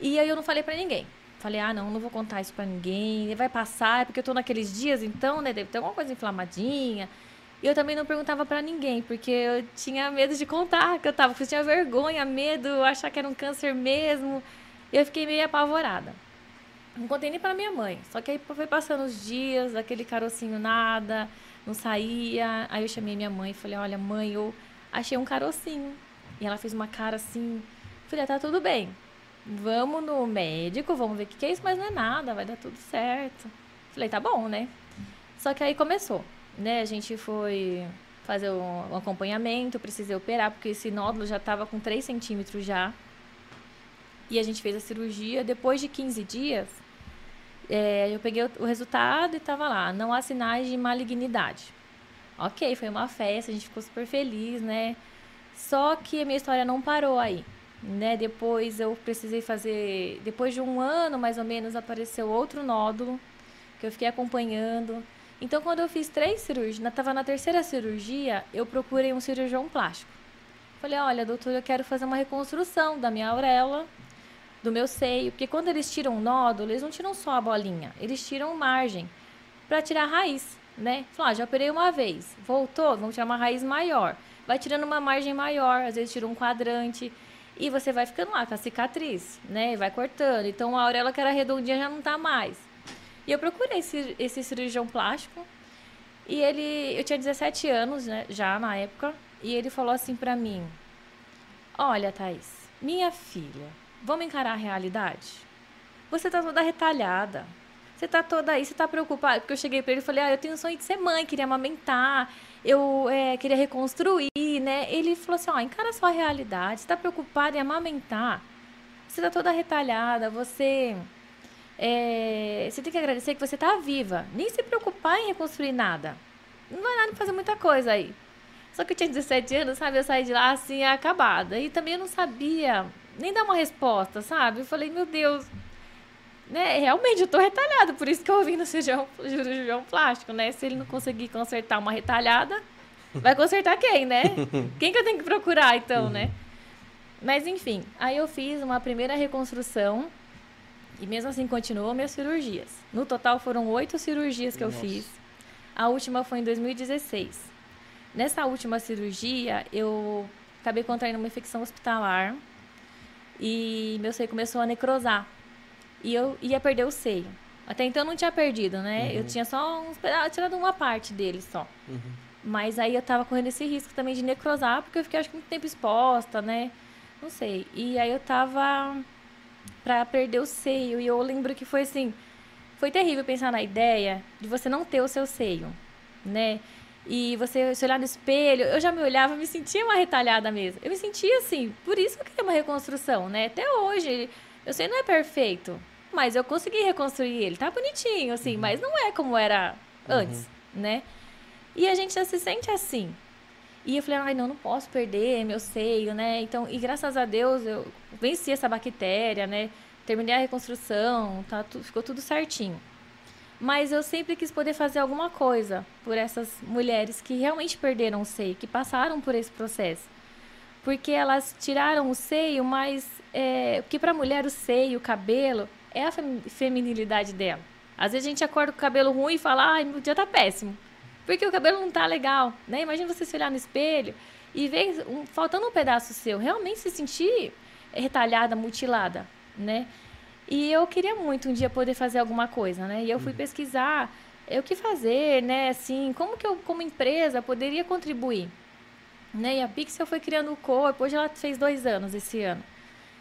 E aí eu não falei pra ninguém. Falei, ah, não, não vou contar isso pra ninguém. Vai passar, é porque eu tô naqueles dias, então, né? Deve ter alguma coisa inflamadinha. E eu também não perguntava pra ninguém, porque eu tinha medo de contar que eu tava, porque eu tinha vergonha, medo, achar que era um câncer mesmo. E eu fiquei meio apavorada. Não contei nem pra minha mãe. Só que aí foi passando os dias, aquele carocinho nada, não saía. Aí eu chamei minha mãe e falei, olha, mãe, eu achei um carocinho. E ela fez uma cara assim. Falei, ah, tá tudo bem. Vamos no médico, vamos ver o que, que é isso, mas não é nada, vai dar tudo certo. Falei, tá bom, né? Só que aí começou, né? A gente foi fazer um acompanhamento, precisei operar, porque esse nódulo já estava com 3 centímetros já. E a gente fez a cirurgia. Depois de 15 dias, é, eu peguei o, o resultado e estava lá, não há sinais de malignidade. Ok, foi uma festa, a gente ficou super feliz, né? Só que a minha história não parou aí, né? Depois eu precisei fazer, depois de um ano mais ou menos, apareceu outro nódulo que eu fiquei acompanhando. Então, quando eu fiz três cirurgias, estava na terceira cirurgia, eu procurei um cirurgião plástico. Falei, olha, doutor, eu quero fazer uma reconstrução da minha auréola do meu seio, porque quando eles tiram o nódulo, eles não tiram só a bolinha, eles tiram margem para tirar a raiz, né? Falou, ah, já operei uma vez, voltou, vamos tirar uma raiz maior. Vai tirando uma margem maior, às vezes tira um quadrante e você vai ficando lá com a cicatriz, né? Vai cortando. Então a auréola que era redondinha já não tá mais. E eu procurei esse, esse cirurgião plástico e ele, eu tinha 17 anos, né, já na época, e ele falou assim para mim: "Olha, Thaís, minha filha, Vamos encarar a realidade? Você tá toda retalhada. Você tá toda aí, você tá preocupada. Porque eu cheguei para ele e falei, ah, eu tenho um sonho de ser mãe, queria amamentar, eu é, queria reconstruir, né? Ele falou assim, ó, oh, encara a sua realidade, você tá preocupada em amamentar. Você tá toda retalhada, você... É, você tem que agradecer que você tá viva. Nem se preocupar em reconstruir nada. Não vai nada fazer muita coisa aí. Só que eu tinha 17 anos, sabe? Eu saí de lá assim, acabada. E também eu não sabia nem dar uma resposta, sabe? Eu falei, meu Deus, né? Realmente eu tô retalhado, por isso que eu vim no cirurgião, cirurgião plástico, né? Se ele não conseguir consertar uma retalhada, vai consertar quem, né? Quem que eu tenho que procurar, então, uhum. né? Mas enfim, aí eu fiz uma primeira reconstrução e mesmo assim continuou minhas cirurgias. No total foram oito cirurgias que Nossa. eu fiz. A última foi em 2016. Nessa última cirurgia, eu acabei contraindo uma infecção hospitalar e meu seio começou a necrosar. E eu ia perder o seio. Até então eu não tinha perdido, né? Uhum. Eu tinha só uns pedaços, tirado uma parte dele só. Uhum. Mas aí eu tava correndo esse risco também de necrosar, porque eu fiquei acho que muito tempo exposta, né? Não sei. E aí eu tava pra perder o seio. E eu lembro que foi assim. Foi terrível pensar na ideia de você não ter o seu seio, né? E você se olhar no espelho, eu já me olhava, me sentia uma retalhada mesmo. Eu me sentia assim, por isso que eu queria uma reconstrução, né? Até hoje, eu sei não é perfeito, mas eu consegui reconstruir ele, tá bonitinho, assim, uhum. mas não é como era antes, uhum. né? E a gente já se sente assim. E eu falei, ai, não, não posso perder meu seio, né? Então, e graças a Deus eu venci essa bactéria, né? Terminei a reconstrução, tá, ficou tudo certinho mas eu sempre quis poder fazer alguma coisa por essas mulheres que realmente perderam o seio, que passaram por esse processo. Porque elas tiraram o seio, mas é, porque para a mulher o seio, o cabelo, é a feminilidade dela. Às vezes a gente acorda com o cabelo ruim e fala, ai, meu dia tá péssimo. Porque o cabelo não tá legal, né? Imagina você se olhar no espelho e ver um, faltando um pedaço seu, realmente se sentir retalhada, mutilada, né? E eu queria muito um dia poder fazer alguma coisa, né? E eu fui uhum. pesquisar é, o que fazer, né? Assim, como que eu, como empresa, poderia contribuir. Né? E a Pixel foi criando o corpo, hoje ela fez dois anos esse ano.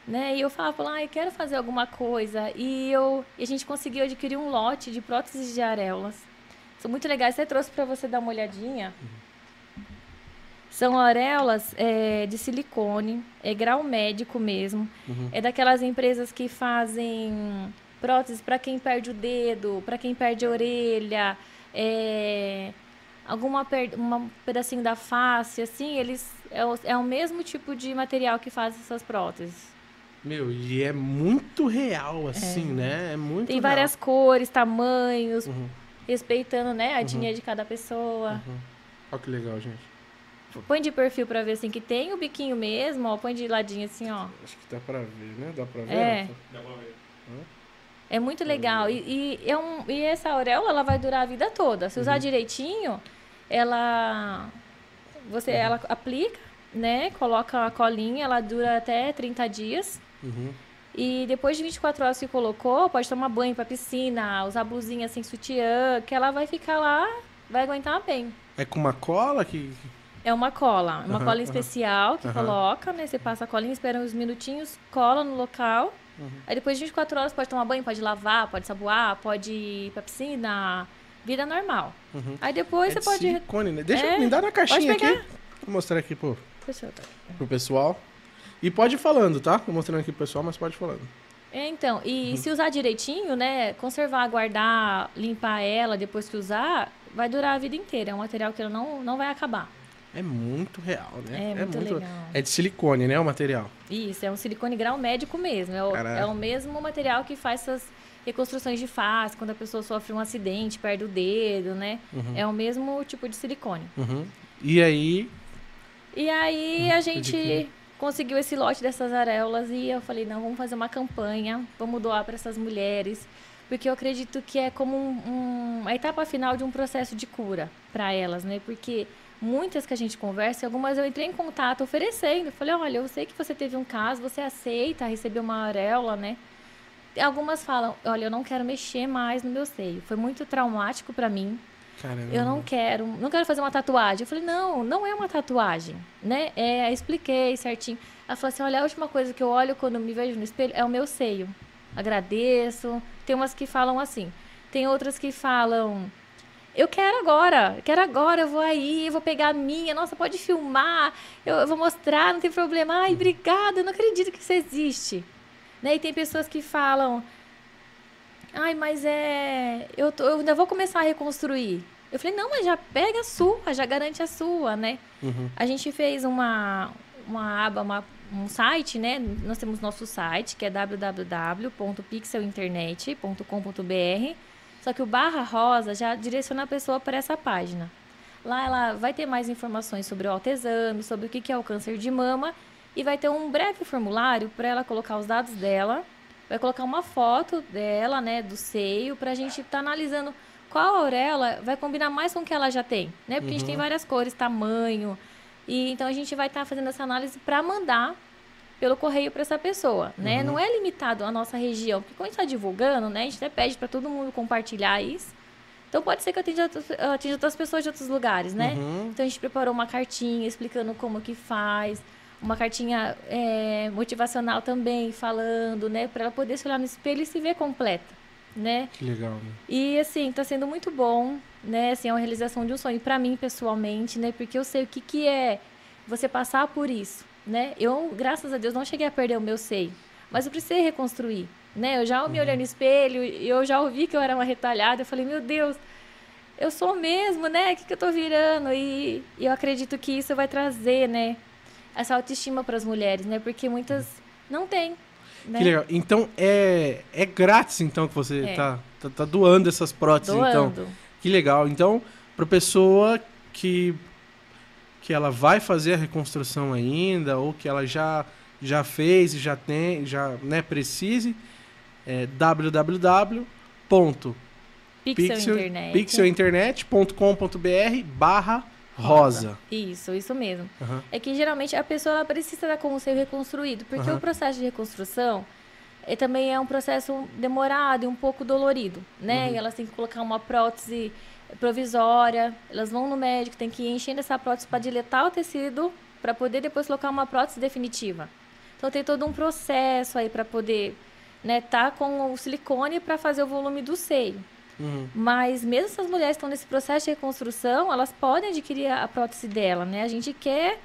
Né? E eu falava lá, ah, eu quero fazer alguma coisa. E, eu, e a gente conseguiu adquirir um lote de próteses de areolas. São muito legais. Você trouxe para você dar uma olhadinha. Uhum. São auréolas é, de silicone, é grau médico mesmo. Uhum. É daquelas empresas que fazem próteses para quem perde o dedo, para quem perde a orelha, é, alguma per um pedacinho da face, assim, eles é o, é o mesmo tipo de material que faz essas próteses.
Meu, e é muito real, assim, é. né? É muito
Tem
real.
várias cores, tamanhos. Uhum. respeitando, né, a etnia de cada pessoa.
Olha que legal, gente.
Põe de perfil pra ver assim que tem o biquinho mesmo, ó, põe de ladinho assim, ó.
Acho que dá pra ver, né? Dá pra ver?
É.
Dá pra ver.
É muito legal. E, e, é um, e essa auréola, ela vai durar a vida toda. Se usar direitinho, ela... Você, ela aplica, né? Coloca a colinha, ela dura até 30 dias.
Uhum.
E depois de 24 horas que colocou, pode tomar banho pra piscina, usar blusinha sem sutiã, que ela vai ficar lá, vai aguentar bem.
É com uma cola que.
É uma cola, uma
Aham,
cola especial que coloca, né? Você passa a colinha, espera uns minutinhos, cola no local.
Uhum.
Aí depois de 24 horas pode tomar banho, pode lavar, pode saboar, pode ir pra piscina, vida normal.
Uhum.
Aí depois
é
você
de
pode.
silicone, né? Deixa
É,
me dar na caixinha aqui. Vou mostrar aqui pro,
Deixa eu-
pro pessoal. E pode ir falando, tá? Tô mostrando aqui pro pessoal, mas pode ir falando.
É, então, e
Uhum.
se usar direitinho, né? Conservar, guardar, limpar ela depois que usar, vai durar a vida inteira. É um material que não, não vai acabar.
É muito real, né?
É, muito legal.
É de silicone, né? O material.
Isso, é um silicone grau médico mesmo. É o, é o mesmo material que faz essas reconstruções de face, quando a pessoa sofre um acidente, perde o dedo, né? É o mesmo tipo de silicone.
Uhum. E aí.
E aí a gente conseguiu esse lote dessas areolas e eu falei, não, vamos fazer uma campanha, vamos doar para essas mulheres, porque eu acredito que é como um, um- a etapa final de um processo de cura para elas, né? Porque muitas que a gente conversa, algumas eu entrei em contato oferecendo, falei, olha, eu sei que você teve um caso, você aceita receber uma areola, né? E Algumas falam, olha, eu não quero mexer mais no meu seio. Foi muito traumático para mim.
Caramba.
Eu não quero, não quero fazer uma tatuagem. Eu falei, não, não é uma tatuagem, né? É, expliquei certinho. Ela falou assim, olha, a última coisa que eu olho quando me vejo no espelho é o meu seio. Agradeço. Tem umas que falam assim. Tem outras que falam, eu quero agora, eu quero agora, eu vou aí, eu vou pegar a minha, nossa, pode filmar, eu, eu vou mostrar, não tem problema. Ai, obrigada, eu não acredito que isso existe. Né? E tem pessoas que falam, Ai, mas é. Eu, tô- eu ainda vou começar a reconstruir. Eu falei, não, mas já pega a sua, já garante a sua, né?
Uhum.
A gente fez uma, uma aba, uma- um site, né? Nós temos nosso site, que é www.pixelinternet.com.br. Só que o barra rosa já direciona a pessoa para essa página. Lá ela vai ter mais informações sobre o autoexame, sobre o que é o câncer de mama e vai ter um breve formulário para ela colocar os dados dela, vai colocar uma foto dela, né, do seio, para a gente estar analisando qual auréola vai combinar mais com o que ela já tem, né? Porque a gente tem várias cores, tamanho, e então a gente vai estar fazendo essa análise para mandar pelo correio para essa pessoa, né? Não é limitado à nossa região, porque quando a gente está divulgando, né, a gente até pede para todo mundo compartilhar isso. Então pode ser que atinja, outras- atinja outras pessoas de outros lugares, né?
Uhum.
Então a gente preparou uma cartinha explicando como que faz, uma cartinha é, motivacional também, falando, né, para ela poder se olhar no espelho e se ver completa, né?
Que legal, né?
E assim, tá sendo muito bom, né? Assim, é uma realização de um sonho para mim pessoalmente, né? Porque eu sei o que que é você passar por isso, né? Eu, graças a Deus, não cheguei a perder o meu seio, mas eu precisei reconstruir, né? Eu já me olhei no espelho e eu já ouvi que eu era uma retalhada, eu falei, meu Deus, eu sou mesmo, né? O que que eu tô virando? E, e eu acredito que isso vai trazer, né, essa autoestima para as mulheres, né? Porque muitas não têm, né?
Que legal. Então é, é grátis, então, que você
É.
tá, tá, tá doando essas próteses, então.
Doando.
Que legal. Então, para pessoa que que ela vai fazer a reconstrução ainda ou que ela já já fez e já tem, já, né, precise, é www.pixelinternet.com.br barra rosa.
Isso, isso mesmo.
Aham.
É que geralmente a pessoa ela precisa estar com o seio reconstruído, porque
Aham.
o processo de reconstrução é, também é um processo demorado e um pouco dolorido, né?
Uhum.
E elas têm que colocar uma prótese provisória, elas vão no médico, tem que ir enchendo essa prótese para diletar o tecido, para poder depois colocar uma prótese definitiva. Então tem todo um processo aí para poder, né, tá com o silicone para fazer o volume do seio.
Uhum.
Mas mesmo essas mulheres que estão nesse processo de reconstrução, elas podem adquirir a prótese dela, né? A gente quer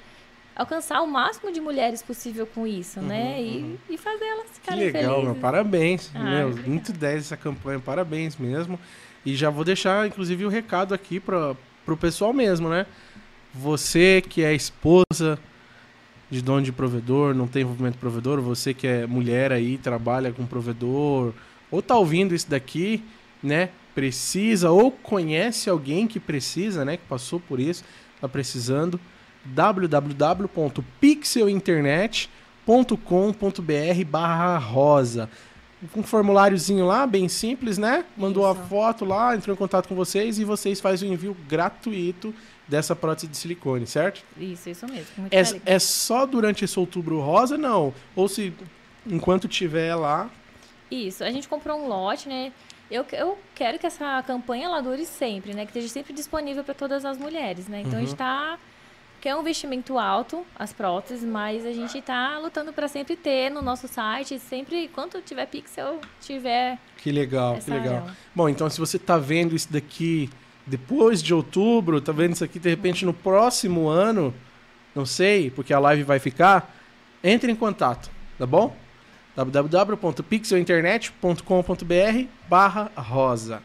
alcançar o máximo de mulheres possível com isso, né? E, e fazer elas
Que
ficarem
legal, meu.
felizes.
Parabéns.
Ah,
meu, muito 10 essa campanha. Parabéns mesmo. E já vou deixar, inclusive, o recado aqui para pro pessoal mesmo, né? Você que é esposa de dono de provedor, não tem envolvimento provedor, você que é mulher aí, trabalha com provedor, ou tá ouvindo isso daqui, né? precisa ou conhece alguém que precisa, né, que passou por isso, tá precisando, www.pixelinternet.com.br barra rosa. Um formuláriozinho lá, bem simples, né? Mandou a
Isso.
foto lá, entrou em contato com vocês e vocês fazem o envio gratuito dessa prótese de silicone, certo?
Isso, isso mesmo. muito
É, é só durante esse outubro rosa, não? Ou se enquanto tiver lá.
Isso, a gente comprou um lote, né? Eu, eu quero que essa campanha ela dure sempre, né? Que esteja sempre disponível para todas as mulheres, né? Então a
Uhum.
gente tá que é um investimento alto as próteses, mas a gente tá lutando para sempre ter no nosso site, sempre quando tiver pixel, tiver
Que legal, que legal.
arela.
Bom, então se você tá vendo isso daqui depois de outubro, tá vendo isso aqui de repente no próximo ano, não sei, porque a live vai ficar, entre em contato, tá bom? www.pixelinternet.com.br barra rosa.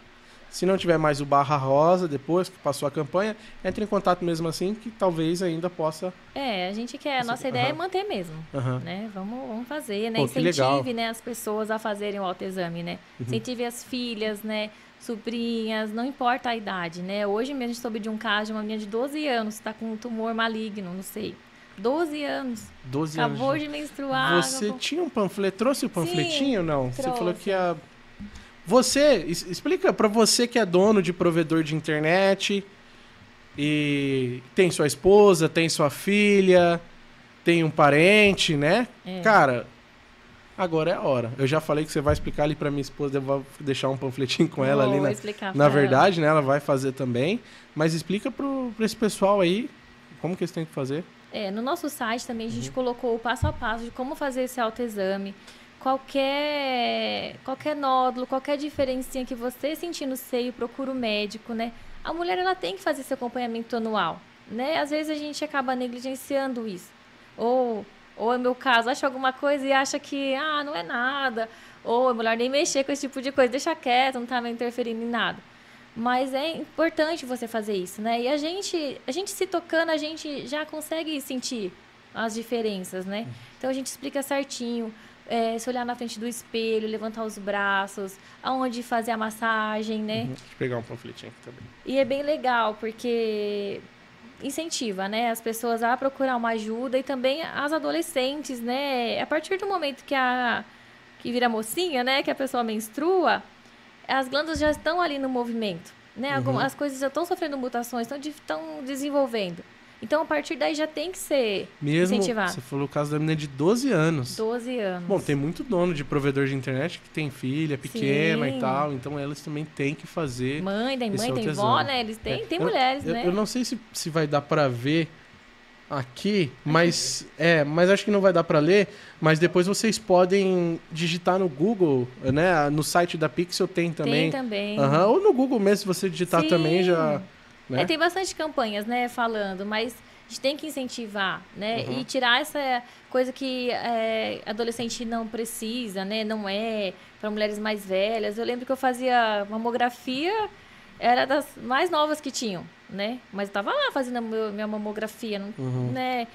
Se não tiver mais o barra rosa depois que passou a campanha, entre em contato mesmo assim, que talvez ainda possa.
É, a gente quer, a nossa ideia é manter mesmo.
Aham.
né? Vamos, vamos fazer, né?
Pô.
Incentive, né, as pessoas a fazerem o autoexame, né?
Uhum.
Incentive as filhas, né? Sobrinhas, não importa a idade, né? Hoje mesmo a gente soube de um caso de uma menina de 12 anos que está com um tumor maligno, não sei. 12 anos.
12
Acabou
anos.
de menstruar.
Você
acabou-
tinha um panfleto? Trouxe o panfletinho ou não? Você falou
trouxe.
que a. Você, explica pra você que é dono de provedor de internet e tem sua esposa, tem sua filha, tem um parente, né?
É.
Cara, agora é a hora. Eu já falei que você vai explicar ali pra minha esposa, eu vou deixar um panfletinho com ela ali na, na verdade, né? Ela vai fazer também. Mas explica pro, pra esse pessoal aí como que eles têm que fazer.
É, no nosso site também a
Uhum.
gente colocou o passo a passo de como fazer esse autoexame. Qualquer, qualquer nódulo, qualquer diferencinha que você sentir no seio, procura o médico, né? A mulher ela tem que fazer esse acompanhamento anual, né? Às vezes a gente acaba negligenciando isso. Ou, ou é meu caso, acha alguma coisa e acha que, ah, não é nada. Ou é melhor nem mexer com esse tipo de coisa, deixa quieto, não tá me interferindo em nada. Mas é importante você fazer isso, né? E a gente, a gente se tocando, a gente já consegue sentir as diferenças, né? Então a gente explica certinho, é, se olhar na frente do espelho, levantar os braços, aonde fazer a massagem, né?
Uhum. Deixa eu pegar um panfletinho aqui também.
E é bem legal, porque incentiva, né, as pessoas a procurar uma ajuda e também as adolescentes, né? A partir do momento que a que vira mocinha, né, que a pessoa menstrua, as glândulas já estão ali no movimento, né? Algumas as coisas já estão sofrendo mutações, estão de- estão desenvolvendo. Então, a partir daí já tem que ser
Mesmo,
incentivado.
você falou o caso da menina de 12 anos.
12 anos.
Bom, tem muito dono de provedor de internet que tem filha pequena
Sim.
e tal, então elas também têm que fazer.
Mãe, tem mãe, tem vó, né? Eles têm,
É,
tem
eu-
mulheres,
eu,
né?
Eu não sei se, se vai dar pra ver aqui, mas é, mas acho que não vai dar pra ler, mas depois vocês podem digitar no Google, né? No site da Pixel tem também.
Tem também.
Aham, ou no Google mesmo, se você digitar
Sim.
também já, né?
É, tem bastante campanhas, né, falando, mas a gente tem que incentivar, né?
Uhum.
E tirar essa coisa que é, adolescente não precisa, né? Não é para mulheres mais velhas. Eu lembro que eu fazia mamografia, era das mais novas que tinham, né? Mas eu tava lá fazendo a meu- minha mamografia, não-
Uhum.
né?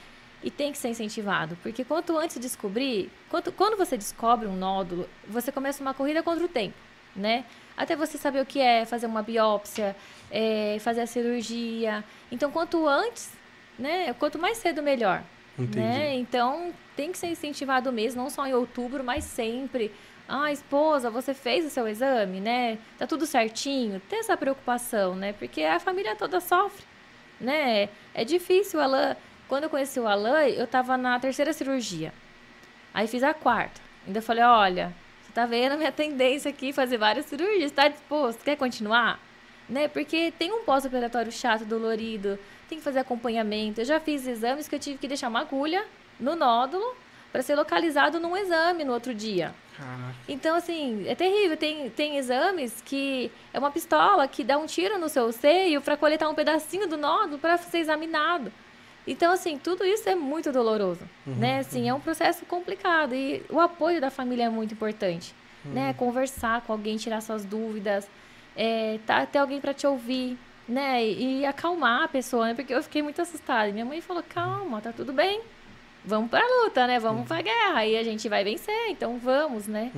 E tem que ser incentivado, porque quanto antes descobrir, quanto, quando você descobre um nódulo, você começa uma corrida contra o tempo, né? Até você saber o que é fazer uma biópsia, é, fazer a cirurgia. Então, quanto antes, né? Quanto mais cedo, melhor.
Entendi.
Né? Então, tem que ser incentivado mesmo, não só em outubro, mas sempre. Ah, esposa, você fez o seu exame, né? Tá tudo certinho. Tem essa preocupação, né? Porque a família toda sofre, né? É difícil. O Alan, quando eu conheci o Alan, eu tava na terceira cirurgia. Aí fiz a quarta. Ainda falei, olha, você tá vendo a minha tendência aqui, fazer várias cirurgias, tá disposto? Quer continuar? Né? Porque tem um pós-operatório chato, dolorido, tem que fazer acompanhamento. Eu já fiz exames que eu tive que deixar uma agulha no nódulo para ser localizado num exame no outro dia.
Caraca.
Então, assim, é terrível. Tem, tem exames que é uma pistola que dá um tiro no seu seio para coletar um pedacinho do nódulo para ser examinado. Então, assim, tudo isso é muito doloroso, né? Assim, é um processo complicado e o apoio da família é muito importante, né? Conversar com alguém, tirar suas dúvidas, é, tá, ter alguém para te ouvir, né? E, e acalmar a pessoa, né? Porque eu fiquei muito assustada. E minha mãe falou, calma, tá tudo bem, vamos pra luta, né? Vamos pra guerra. Aí a gente vai vencer, então vamos, né?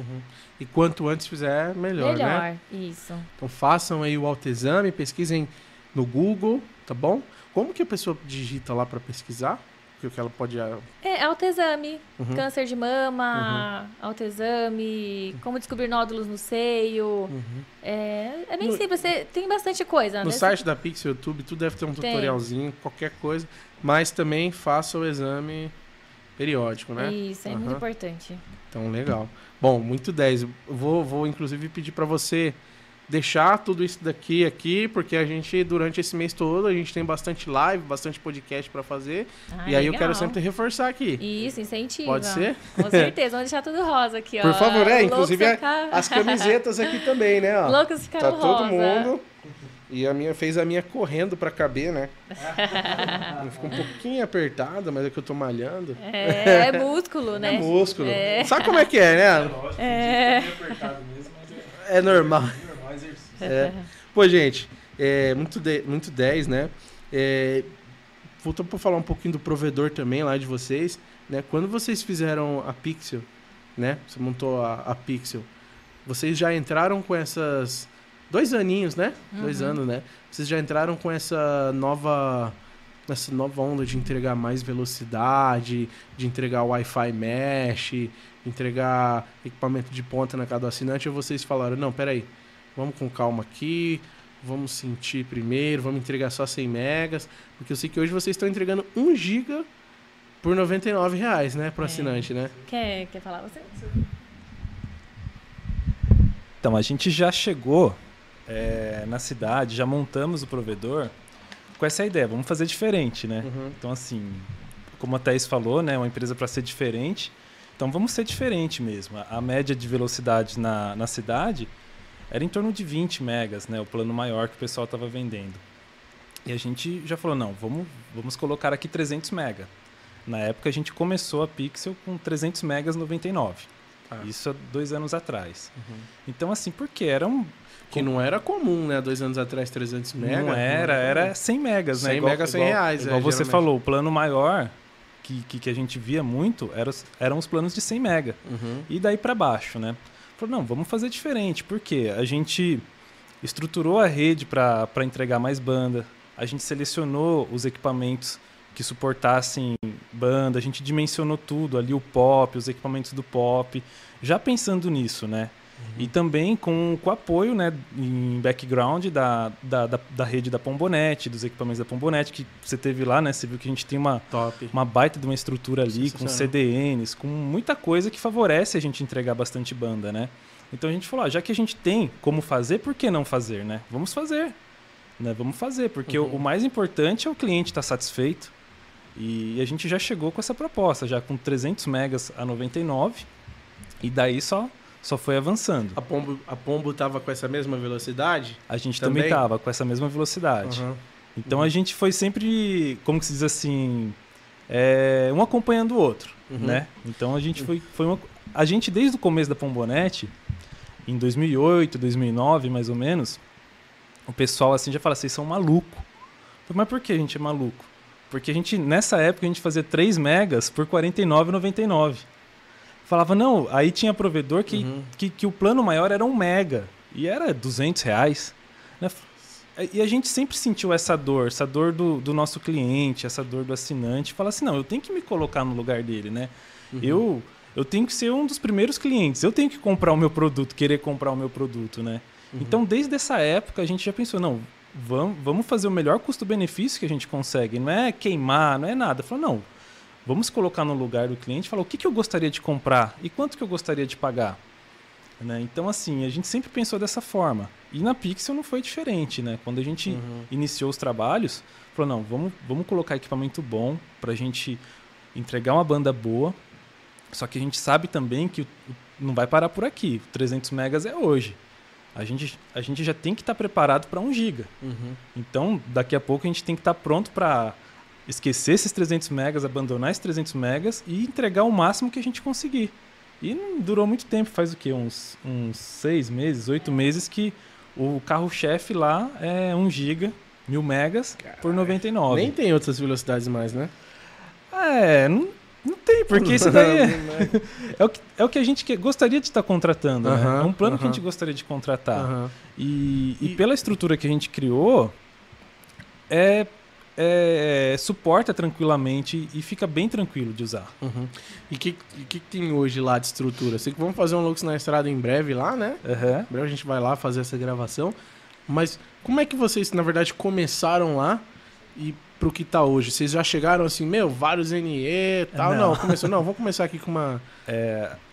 E quanto antes fizer, melhor,
Melhor,
né?
isso.
Então façam aí o autoexame, pesquisem no Google, tá bom? Como que a pessoa digita lá para pesquisar? O que ela pode... ah,
É, autoexame,
Uhum.
câncer de mama, autoexame, como descobrir nódulos no seio. É, é bem
No-
simples, você, tem bastante coisa,
No
né?
site da Pixel YouTube, tudo deve ter um
Tem.
tutorialzinho, qualquer coisa. Mas também faça o exame periódico, né?
Isso, é muito
Aham.
importante.
Então, legal. Bom, muito 10. Eu Vou, vou inclusive pedir para você deixar tudo isso daqui aqui, porque a gente, durante esse mês todo, a gente tem bastante live, bastante podcast para fazer.
Ah,
e aí eu
legal.
quero sempre reforçar aqui.
Isso, incentiva.
Pode ser?
Com certeza, vamos deixar tudo rosa aqui, ó.
Por favor, é, inclusive as camisetas aqui também, né? ó.
Loucos ficaram
Tá todo
rosa.
mundo. E a minha fez a minha correndo pra caber, né? Ficou um pouquinho apertada, mas é que eu tô malhando.
É, é músculo, né?
É músculo.
É.
Sabe como é que é, né?
Lógico,
É.
é apertado mesmo, mas é
É normal.
exercício.
É. Pô, gente, é muito, de, muito 10, né? É, voltando pra falar um pouquinho do provedor também lá de vocês, né? Quando vocês fizeram a Pixel, né? Você montou a, a Pixel, vocês já entraram com essas... Dois aninhos, né? Dois
Uhum.
anos, né? Vocês já entraram com essa nova... Essa nova onda de entregar mais velocidade, de entregar Wi-Fi mesh, entregar equipamento de ponta na casa do assinante, ou vocês falaram, não, peraí, vamos com calma aqui, vamos sentir primeiro, vamos entregar só 100 megas, porque eu sei que hoje vocês estão entregando 1 giga por 99 reais, né, pro
É.
assinante, né?
Quer, quer falar você?
Então, a gente já chegou é, na cidade, já montamos o provedor com essa ideia, vamos fazer diferente, né?
Uhum.
Então, assim, como a Thaís falou, né, uma empresa para ser diferente, então vamos ser diferente mesmo. A- A média de velocidade na, na cidade era em torno de 20 megas, né, o plano maior que o pessoal estava vendendo. E a gente já falou, não, vamos, vamos colocar aqui 300 mega. Na época a gente começou a Pixel com 300 megas 99.
Ah.
Isso há dois anos atrás.
Uhum.
Então, assim, porque era um.
Que não era comum, né? Dois anos atrás, 300 mega.
não era, era 100 megas, né?
100
Igual-
megas, 100
igual-
reais, é,
Igual você
geralmente.
falou, o plano maior que, que, que a gente via muito era, os- eram os planos de 100 mega.
Uhum.
E daí para baixo, né? Falou, não, vamos fazer diferente. porque A gente estruturou a rede para entregar mais banda. A gente selecionou os equipamentos que suportassem banda. A gente dimensionou tudo ali, o pop, os equipamentos do pop. Já pensando nisso, né? E também com, com o apoio né, em background da, da, da, da rede da Pombonet, dos equipamentos da Pombonet, que você teve lá, né? Você viu que a gente tem uma,
Top.
uma baita de uma estrutura ali, com. CDNs, com muita coisa que favorece a gente entregar bastante banda, né? Então a gente falou, ah, já que a gente tem como fazer, por que não fazer, né? Vamos fazer. Né? Vamos fazer, porque
Uhum.
o, o mais importante é o cliente estar satisfeito. E a gente já chegou com essa proposta, já com 300 megas a 99, e daí só, só foi avançando.
A Pombo, a Pombo tava com essa mesma velocidade?
A gente também
Também?
estava com essa mesma velocidade.
Uhum.
Então a gente foi sempre, como que se diz assim, é, um acompanhando o outro,
Uhum.
né? Então a gente foi, foi uma, a gente desde o começo da Pombonete, em 2008, 2009 mais ou menos, o pessoal assim já fala, vocês são maluco. Mas por que a gente é maluco? Porque a gente nessa época a gente fazia 3 megas por R$ 49,99. Falava não, aí tinha provedor que,
Uhum.
que, que o plano maior era um mega e era 200 reais. né? E a gente sempre sentiu essa dor, essa dor do, do nosso cliente, essa dor do assinante. Falar assim, não, eu tenho que me colocar no lugar dele, né?
Uhum.
Eu, eu tenho que ser um dos primeiros clientes, eu tenho que comprar o meu produto, querer comprar o meu produto, né?
Uhum.
Então, desde essa época, a gente já pensou, não, vamos, vamos fazer o melhor custo-benefício que a gente consegue. Não é queimar, não é nada. Falou, não, vamos colocar no lugar do cliente e falar o que, que eu gostaria de comprar e quanto que eu gostaria de pagar. Né? Então, assim, a gente sempre pensou dessa forma. E na Pixel não foi diferente, né? Quando a gente
Uhum.
iniciou os trabalhos, falou, não, vamos, vamos colocar equipamento bom para a gente entregar uma banda boa. Só que a gente sabe também que não vai parar por aqui. 300 megas é hoje. A gente, a gente já tem que estar preparado para 1 giga.
Uhum.
Então, daqui a pouco a gente tem que estar pronto para esquecer esses 300 megas, abandonar esses 300 megas e entregar o máximo que a gente conseguir. E não durou muito tempo, faz o quê? Uns, uns seis meses, oito meses que o carro-chefe lá é 1 giga, mil megas por 99.
Nem tem outras velocidades mais, né?
É, não- Não tem, porque isso daí é, é o, que, é o que a gente que- gostaria de estar contratando, né?
Aham,
É um plano que a gente gostaria de contratar.
Aham.
E, e
E-
pela estrutura que a gente criou, é, é- suporta tranquilamente e fica bem tranquilo de usar.
Uhum. E o que, que tem hoje lá de estrutura? Sei que vamos fazer um Lux na Estrada em breve lá, né?
Aham.
Em breve a gente vai lá fazer essa gravação. Mas como é que vocês, na verdade, começaram lá e pro que tá hoje? Vocês já chegaram assim, meu, vários NE e tal? Não.
Não.
começou, não, vamos começar aqui com uma,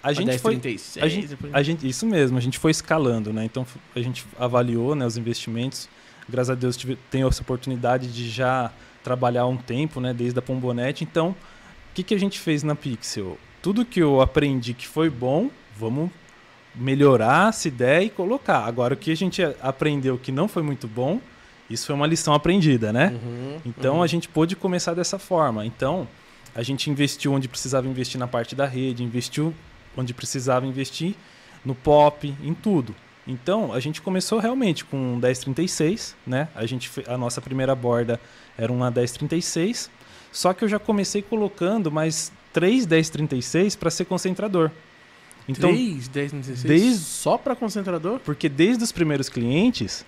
A
uma
gente foi
1036.
A gente,
depois-
a gente- isso mesmo, a gente foi escalando, né? Então a gente avaliou né, os investimentos. Graças a Deus tive, tenho essa oportunidade de já trabalhar um tempo, né? Desde a Pombonete. Então, o que, que a gente fez na Pixel? Tudo que eu aprendi que foi bom, vamos melhorar se der e colocar. Agora, o que a gente aprendeu que não foi muito bom, isso foi uma lição aprendida, né?
Uhum,
Então
uhum.
a gente pôde começar dessa forma. Então a gente investiu onde precisava investir na parte da rede, investiu onde precisava investir no pop, em tudo. Então a gente começou realmente com um 1036, né? A gente a nossa primeira borda era uma 1036, só que eu já comecei colocando mais três 1036 para ser concentrador. Então,
3, 10, 16,
desde-
só pra concentrador?
porque desde os primeiros clientes,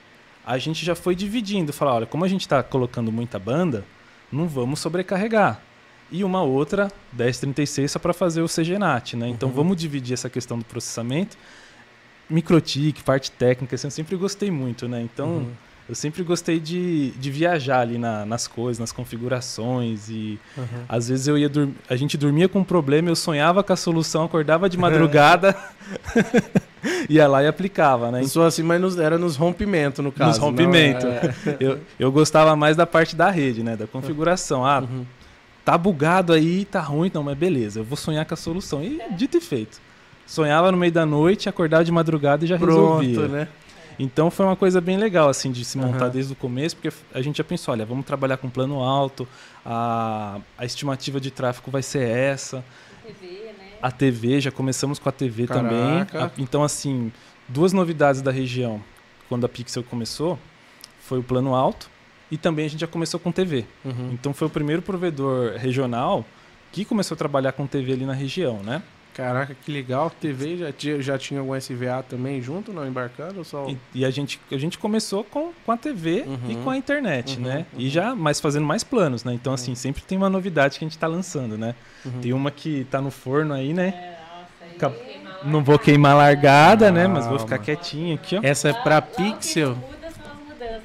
a gente já foi dividindo. Falar, olha, como a gente está colocando muita banda, não vamos sobrecarregar. E uma outra, 1036, só para fazer o CGNAT, né? Então
Uhum.
vamos dividir essa questão do processamento. Microtik, parte técnica, assim, eu sempre gostei muito, né? Então
Uhum.
eu sempre gostei de, de viajar ali na- nas coisas, nas configurações e
Uhum.
às vezes eu ia a gente dormia com um problema, eu sonhava com a solução, acordava de madrugada, ia lá e aplicava, né?
Só assim, mas nos- era nos rompimentos, no caso.
Nos
não
rompimentos.
é-
Eu, eu gostava mais da parte da rede, né? Da configuração. Ah,
Uhum.
tá bugado aí, tá ruim, não, mas beleza, eu vou sonhar com a solução. E dito e feito. Sonhava no meio da noite, acordava de madrugada e já resolvia.
Pronto, né?
Então foi uma coisa bem legal, assim, de se montar
Aham.
desde o começo, porque a gente já pensou, olha, vamos trabalhar com plano alto, a, a estimativa de tráfego vai ser essa,
TV, né?
a TV, já começamos com a TV
Caraca.
também. A- então, assim, duas novidades da região, quando a Pixel começou, foi o plano alto e também a gente já começou com TV.
Uhum.
Então foi o primeiro provedor regional que começou a trabalhar com TV ali na região, né?
Caraca, que legal. TV já tinha, já tinha algum SVA também junto, não embarcando? Só...
E, e a, gente, a gente começou com, com a TV
Uhum.
e com a internet,
Uhum,
né?
uhum.
E já, mas fazendo mais planos, né? Então, assim, sempre tem uma novidade que a gente tá lançando, né?
Uhum.
Tem uma que tá no forno aí, né?
É, nossa,
Cap-
aí-
Não vou queimar a largada, né? Mas vou ficar quietinho aqui, ó.
Essa é pra Pixel.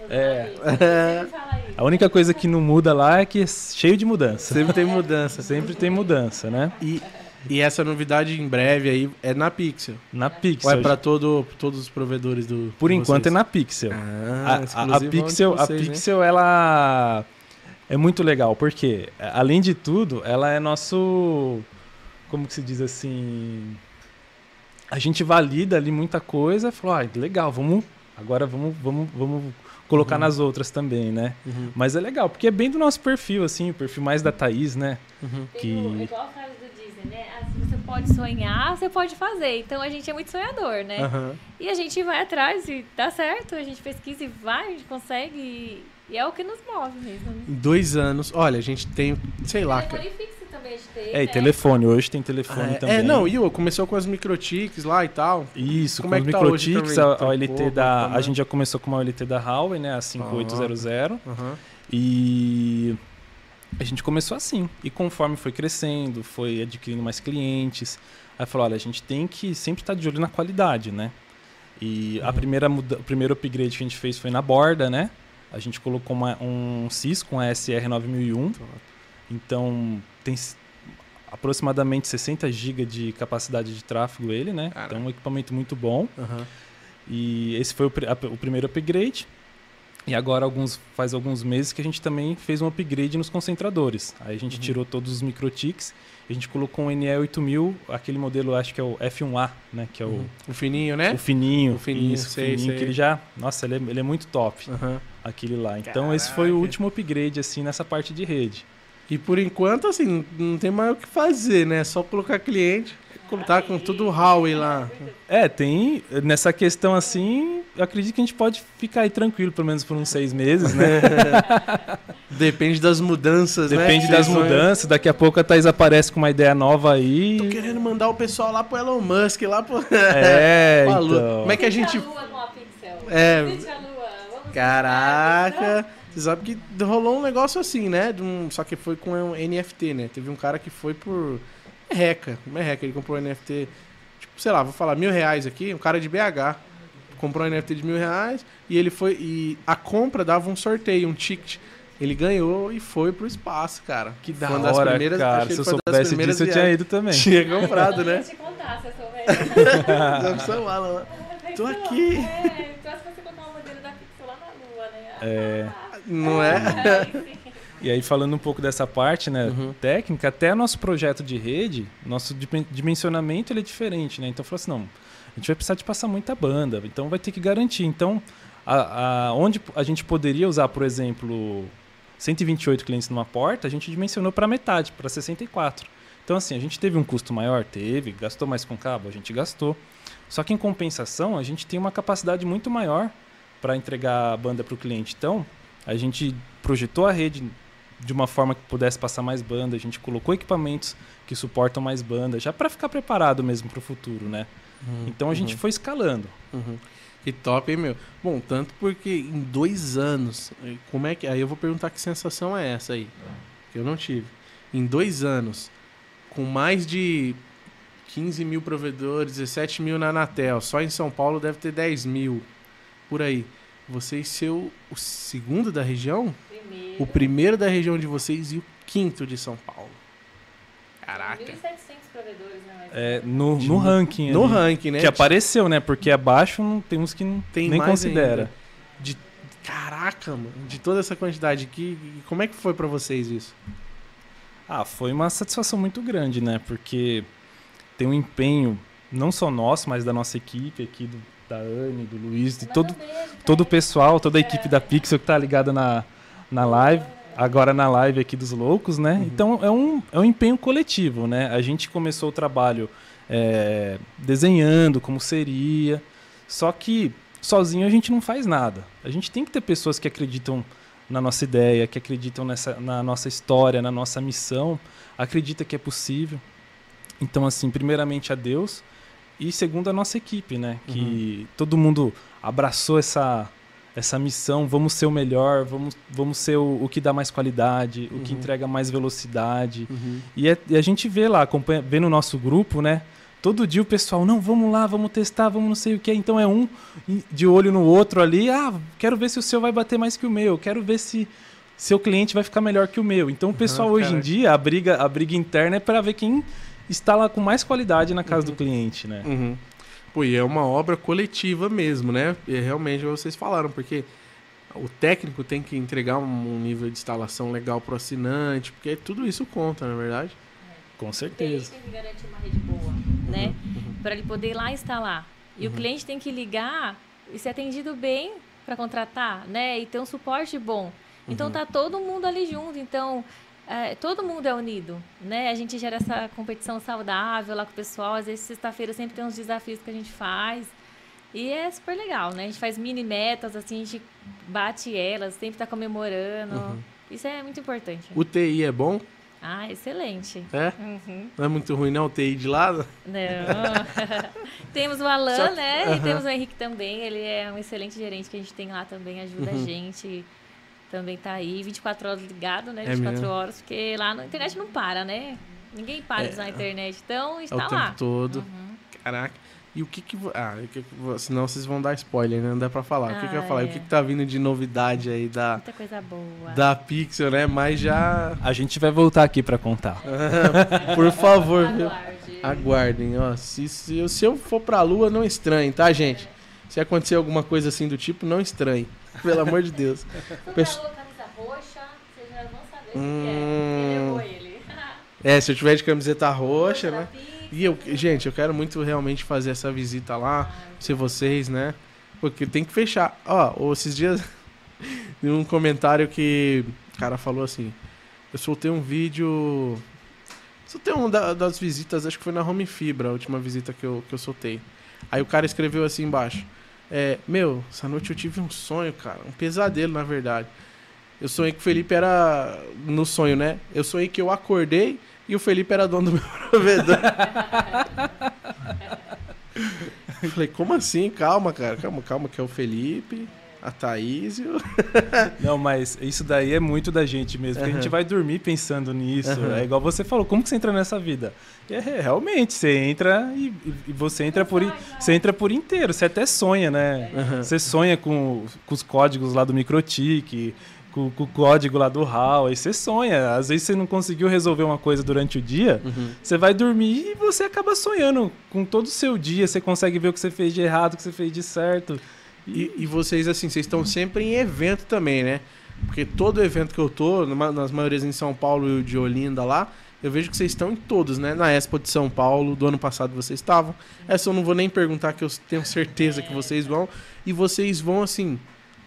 É.
isso.
A única coisa que não muda lá é que é cheio de mudança.
Sempre tem mudança.
Sempre tem mudança, né?
E, e essa novidade em breve aí é na Pixel.
Na Pixel.
Ou é pra todo, todos os provedores do.
Por enquanto é
vocês?
na Pixel.
Ah,
a, a- a
de
Pixel,
vocês,
a
né?
Pixel ela é muito legal, porque além de tudo, ela é nosso como que se diz assim, a gente valida ali muita coisa, falou, ah, legal, vamos agora vamos vamos vamos colocar
Uhum.
nas outras também, né?
Uhum,
Mas é legal, porque é bem do nosso perfil assim, o perfil mais da Thaís, né?
uhum.
Tem
que-
igual a frase né? Se você pode sonhar, você pode fazer. Então a gente é muito sonhador, né?
Aham.
E a gente vai atrás e dá certo, a gente pesquisa e vai, a gente consegue. E, e é o que nos move mesmo. né?
Em dois anos. Olha, a gente tem, sei lá, cara.
Também tem.
É, e
né?
telefone, hoje tem telefone
Ah, é,
também.
é, não, e o começou com as microtics lá e tal.
Isso,
Como
com
é tá hoje
microtics,
também?
a, a OLT
Trocou,
da. A
né?
gente já começou com uma OLT da Huawei, né? A 5800.
Aham.
E a gente começou assim. E conforme foi crescendo, foi adquirindo mais clientes, aí falou, olha, a gente tem que sempre estar de olho na qualidade, né? E a
Uhum.
primeira muda, o primeiro upgrade que a gente fez foi na borda, né? A gente colocou uma- um Cisco, um SR 9001. Então tem aproximadamente 60 GB de capacidade de tráfego ele, né? Então um equipamento muito bom.
Aham.
E esse foi o, a- o primeiro upgrade. E agora alguns, faz alguns meses que a gente também fez um upgrade nos concentradores. Aí a gente
Uhum.
tirou todos os microtics a gente colocou um NE8000, aquele modelo acho que é o F1A, né? Que é o,
Uhum. O fininho, né?
o fininho.
O fininho,
isso, o
sei,
fininho,
sei.
que ele já... Nossa, ele é, ele é muito top,
Aham.
aquele lá. Então esse foi o
Caraca.
último upgrade, assim, nessa parte de rede.
E por enquanto, assim, não tem mais o que fazer, né? É só colocar cliente. Tá com tudo o Huawei lá.
É, tem. Nessa questão assim, eu acredito que a gente pode ficar aí tranquilo, pelo menos por uns seis meses, né?
Depende das mudanças, né?
Depende
que
das mudanças. Daqui a pouco a Thaís aparece com uma ideia nova aí.
Tô querendo mandar o pessoal lá pro Elon Musk, lá pro.
É,
Pra Lua.
então.
Como é que a gente. É. Caraca! Você sabe que rolou um negócio assim, né? De um- Só que foi com um NFT, né? Teve um cara que foi por merreca. Merreca, ele comprou um NFT, tipo, sei lá, vou falar mil reais aqui, um cara de BH. Comprou um NFT de mil reais e ele foi. E a compra dava um sorteio, um ticket. Ele ganhou e foi pro espaço, cara.
Que da
Foi uma das
hora,
primeiras-
cara. Se eu
uma
soubesse
primeiras
disso, eu tinha ido também.
Tinha comprado,
Eu
né?
ia te contar, se eu soubesse.
Vamos chamar lá. Tô aqui.
É, então acho que você colocar o modelo da Pixel lá na lua, né?
É.
Não é?
Sim.
E aí, falando um pouco dessa parte né,
Uhum.
técnica, até nosso projeto de rede, nosso dimen- dimensionamento ele é diferente, né? Então, falou assim, não, a gente vai precisar de passar muita banda, então vai ter que garantir. Então, a, a- onde a gente poderia usar, por exemplo, 128 clientes numa porta, a gente dimensionou para metade, para 64. Então, assim, a gente teve um custo maior? Teve. Gastou mais com cabo? A gente gastou. Só que, em compensação, a gente tem uma capacidade muito maior para entregar a banda para o cliente. Então, a gente projetou a rede de uma forma que pudesse passar mais banda, a gente colocou equipamentos que suportam mais banda, já para ficar preparado mesmo para o futuro, né? Então a gente foi escalando.
Uhum. Que top, hein, meu? Bom, tanto porque em dois anos, eh, como é que. Aí eu vou perguntar que sensação é essa aí. Que eu não tive. Em dois anos, com mais de 15 mil provedores, 17 mil na Anatel, só em São Paulo deve ter 10 mil. Por aí. Vocês ser o, o segundo da região?
Primeiro.
O primeiro da região de vocês e o quinto de São Paulo. Caraca.
1.700 provedores, né? mas-
É, no, no ranking.
No
ali,
ranking, né?
Que apareceu, né? Porque abaixo não, tem uns que não,
Tem
nem
mais
considera.
ainda. De, caraca, mano. De toda essa quantidade aqui, como é que foi pra vocês isso?
Ah, foi uma satisfação muito grande, né? Porque tem um empenho, não só nosso, mas da nossa equipe aqui, do- da Anne, do Luiz, de todo, todo o pessoal, toda a equipe da Pixel que tá ligada na, na live, agora na live aqui dos loucos, né? Então é um, é um empenho coletivo, né? A gente começou o trabalho é, desenhando como seria, só que sozinho a gente não faz nada. A gente tem que ter pessoas que acreditam na nossa ideia, que acreditam nessa, na nossa história, na nossa missão, acredita que é possível. Então, assim, primeiramente a Deus e segundo a nossa equipe, né? Que todo mundo abraçou essa, essa missão, vamos ser o melhor, vamos, vamos ser o, o que dá mais qualidade, o que
Uhum.
entrega mais velocidade. E, é- e a gente vê lá, acompanha, vê no nosso grupo, né? Todo dia o pessoal, não, vamos lá, vamos testar, vamos não sei o que. Então é um de olho no outro ali. Ah, quero ver se o seu vai bater mais que o meu. Quero ver se seu cliente vai ficar melhor que o meu. Então o pessoal hoje em dia, a briga, a briga interna é para ver quem está lá com mais qualidade na casa do cliente, né?
Uhum. Pô, e é uma obra coletiva mesmo, né? E realmente vocês falaram, porque o técnico tem que entregar um nível de instalação legal pro assinante, porque tudo isso conta, na verdade.
Com
O cliente
certeza.
tem que garantir uma rede boa, né? Para ele poder ir lá instalar. E
Uhum.
o cliente tem que ligar e ser atendido bem para contratar, né? E ter um suporte bom. Então
Uhum.
tá todo mundo ali junto. Então é, todo mundo é unido, né? A gente gera essa competição saudável lá com o pessoal. Às vezes sexta-feira sempre tem uns desafios que a gente faz. E é super legal, né? A gente faz mini metas, assim, a gente bate elas, sempre tá comemorando.
Uhum.
Isso é muito importante.
O TI é bom?
Ah, excelente.
É?
Uhum.
Não é muito ruim, não, o TI de lado?
Não. temos o Alan,
que-
né?
Aham.
E temos o Henrique também. Ele é um excelente gerente que a gente tem lá também, ajuda
Uhum.
a gente. Também tá aí 24 horas ligado, né?
É
24
mesmo?
horas, porque lá na internet não para, né? Ninguém para de usar a internet. Então,
É
está
o
lá.
tempo todo.
Uhum.
Caraca. E o que que... Ah, senão vocês vão dar spoiler, né? Não dá pra falar. o que que eu ia
Ah,
falar?
é.
O que que tá vindo de novidade aí da,
Muita coisa boa.
da Pixel, né? Mas já...
A gente vai voltar aqui para contar.
Por favor, viu?
Aguarde.
Aguardem, ó. Se, se, eu- se eu for pra lua, não estranhe, tá, gente? Se acontecer alguma coisa assim do tipo, não estranhe. Pelo amor de Deus.
Camisa roxa, vocês já vão saber o
Hum.
que é. Quem ele.
É, se eu tiver de camiseta roxa, né? E eu, gente, eu quero muito realmente fazer essa visita lá, ser vocês, né? Porque tem que fechar. Ó, esses dias, um comentário que o cara falou assim: Eu soltei um vídeo Só tem um da- das visitas, acho que foi na Home Fibra, a última visita que eu, que eu soltei. Aí o cara escreveu assim embaixo. É, meu, essa noite eu tive um sonho, cara. Um pesadelo, na verdade. Eu sonhei que o Felipe era. No sonho, né? Eu sonhei que eu acordei e o Felipe era dono do meu provedor. Falei, como assim? Calma, cara. Calma, calma, que é o Felipe, a Thaís e o.
Não, mas isso daí é muito da gente mesmo. porque A gente vai dormir pensando nisso.
Aham.
É igual você falou, como que você entra nessa vida? E é, realmente, você entra e, e você entra por você entra por inteiro. Você até sonha, né?
Aham.
Você sonha com, com os códigos lá do Microtik, com, com o código lá do HAL. Aí você sonha. Às vezes você não conseguiu resolver uma coisa durante o dia.
Uhum.
Você vai dormir e você acaba sonhando com todo o seu dia. Você consegue ver o que você fez de errado, o que você fez de certo.
E, e vocês, assim, vocês estão sempre em evento também, né? Porque todo evento que eu tô, nas maiorias em São Paulo e de Olinda lá, eu vejo que vocês estão em todos, né? Na Expo de São Paulo, do ano passado vocês estavam. Essa eu não vou nem perguntar, que eu tenho certeza que vocês vão. E vocês vão, assim,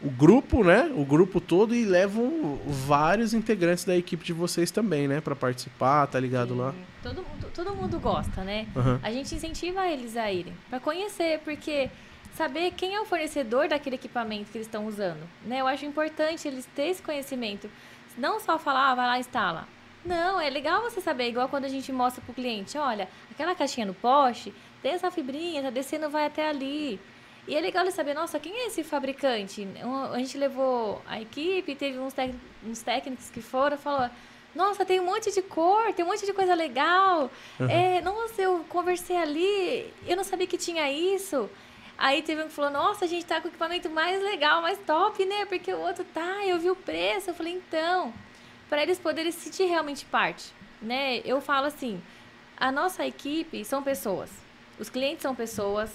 o grupo, né? O grupo todo e levam vários integrantes da equipe de vocês também, né? Pra participar, tá ligado lá?
Todo, mundo- todo mundo gosta, né?
Aham.
A gente incentiva eles a irem para conhecer, porque saber quem é o fornecedor daquele equipamento que eles estão usando, né? Eu acho importante eles terem esse conhecimento. Não só falar, ah, vai lá instala. Não, é legal você saber, igual quando a gente mostra pro cliente, olha, aquela caixinha no poste, tem essa fibrinha, tá descendo, vai até ali. E é legal ele saber, nossa, quem é esse fabricante? A gente levou a equipe, teve uns, tec- uns técnicos que foram, falou, nossa, tem um monte de cor, tem um monte de coisa legal. É, nossa, eu conversei ali, eu não sabia que tinha isso. Aí teve um que falou, nossa, a gente tá com o equipamento mais legal, mais top, né? Porque o outro tá, eu vi o preço. Eu falei, então, para eles poderem se sentir realmente parte, né? Eu falo assim, a nossa equipe são pessoas, os clientes são pessoas,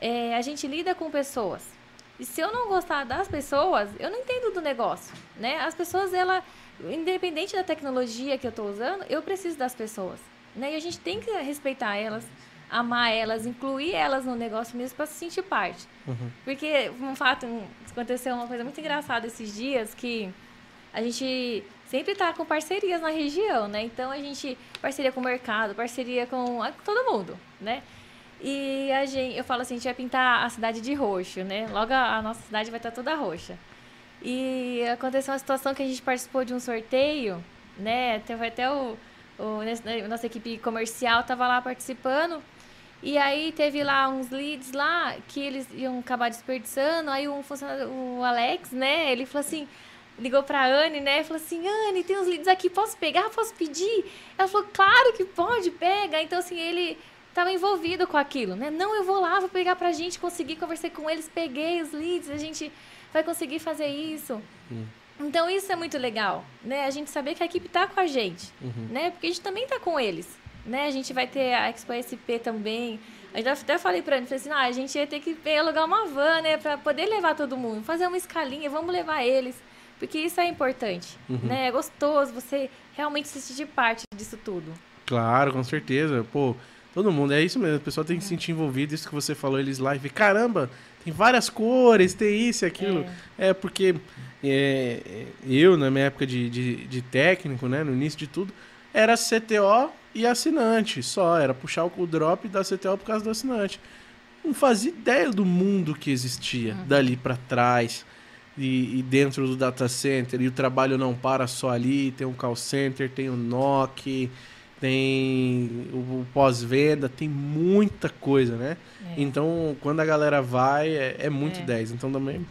é, a gente lida com pessoas. E se eu não gostar das pessoas, eu não entendo do negócio, né? As pessoas, ela, independente da tecnologia que eu estou usando, eu preciso das pessoas, né? E a gente tem que respeitar elas, amar elas, incluir elas no negócio mesmo para se sentir parte. Porque um fato, aconteceu uma coisa muito engraçada esses dias que a gente sempre tá com parcerias na região, né? Então a gente parceria com o mercado, parceria com todo mundo, né? E a gente, eu falo assim, a gente vai pintar a cidade de roxo, né? Logo a, a nossa cidade vai estar toda roxa. E aconteceu uma situação que a gente participou de um sorteio, né? Teve até o, o nossa equipe comercial tava lá participando. E aí teve lá uns leads lá que eles iam acabar desperdiçando. Aí um funcionário, o Alex, né? Ele falou assim, ligou pra Anne, né? Falou assim, Anne, tem uns leads aqui, posso pegar? Posso pedir? Ela falou, claro que pode, pega. Então, assim, ele estava envolvido com aquilo, né? Não, eu vou lá, vou pegar pra gente conseguir, conversei com eles, peguei os leads, a gente vai conseguir fazer isso. Então, isso é muito legal, né? A gente saber que a equipe tá com a gente, né? Porque a gente também tá com eles, né? A gente vai ter a Expo SP também. Eu até falei pra ele, falei assim, ah, a gente ia ter que alugar uma van, né? Pra poder levar todo mundo, fazer uma escalinha, vamos levar eles. Porque isso é importante, né? É gostoso você realmente se sentir parte disso tudo.
Claro, com certeza. Pô, todo mundo, é isso mesmo. O pessoal tem que se sentir envolvido. Isso que você falou, eles lá e caramba, tem várias cores, tem isso e aquilo. É, porque é, é, eu, na minha época de, de, de técnico, né, no início de tudo, era CTO e assinante só. Era puxar o drop da CTO por causa do assinante. Não fazia ideia do mundo que existia dali pra trás. E, e dentro do data center, e o trabalho não para só ali, tem um call center, tem o NOC, tem o, o pós-venda, tem muita coisa, né?
É.
Então, quando a galera vai, é, é muito
É.
10. Então, também,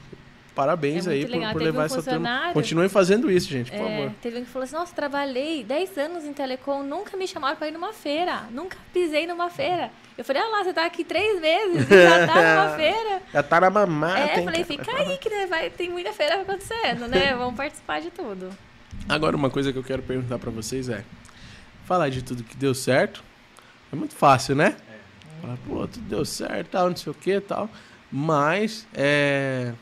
parabéns
É
aí por, por levar
um
essa turma. Continuem fazendo isso, gente, por
É,
favor.
teve um que falou assim, nossa, trabalhei 10 anos em telecom, nunca me chamaram pra ir numa feira, nunca pisei numa feira. Eu falei, ah lá, você tá aqui três meses e já tá numa feira.
Já tá na mamata,
é,
hein,
falei, fica aí que né, vai, tem muita feira acontecendo, né? Vamos participar de tudo.
Agora, uma coisa que eu quero perguntar pra vocês é: falar de tudo que deu certo é muito fácil, né? Falar, pô, tudo deu certo, tal, não sei o que tal. Mas, é.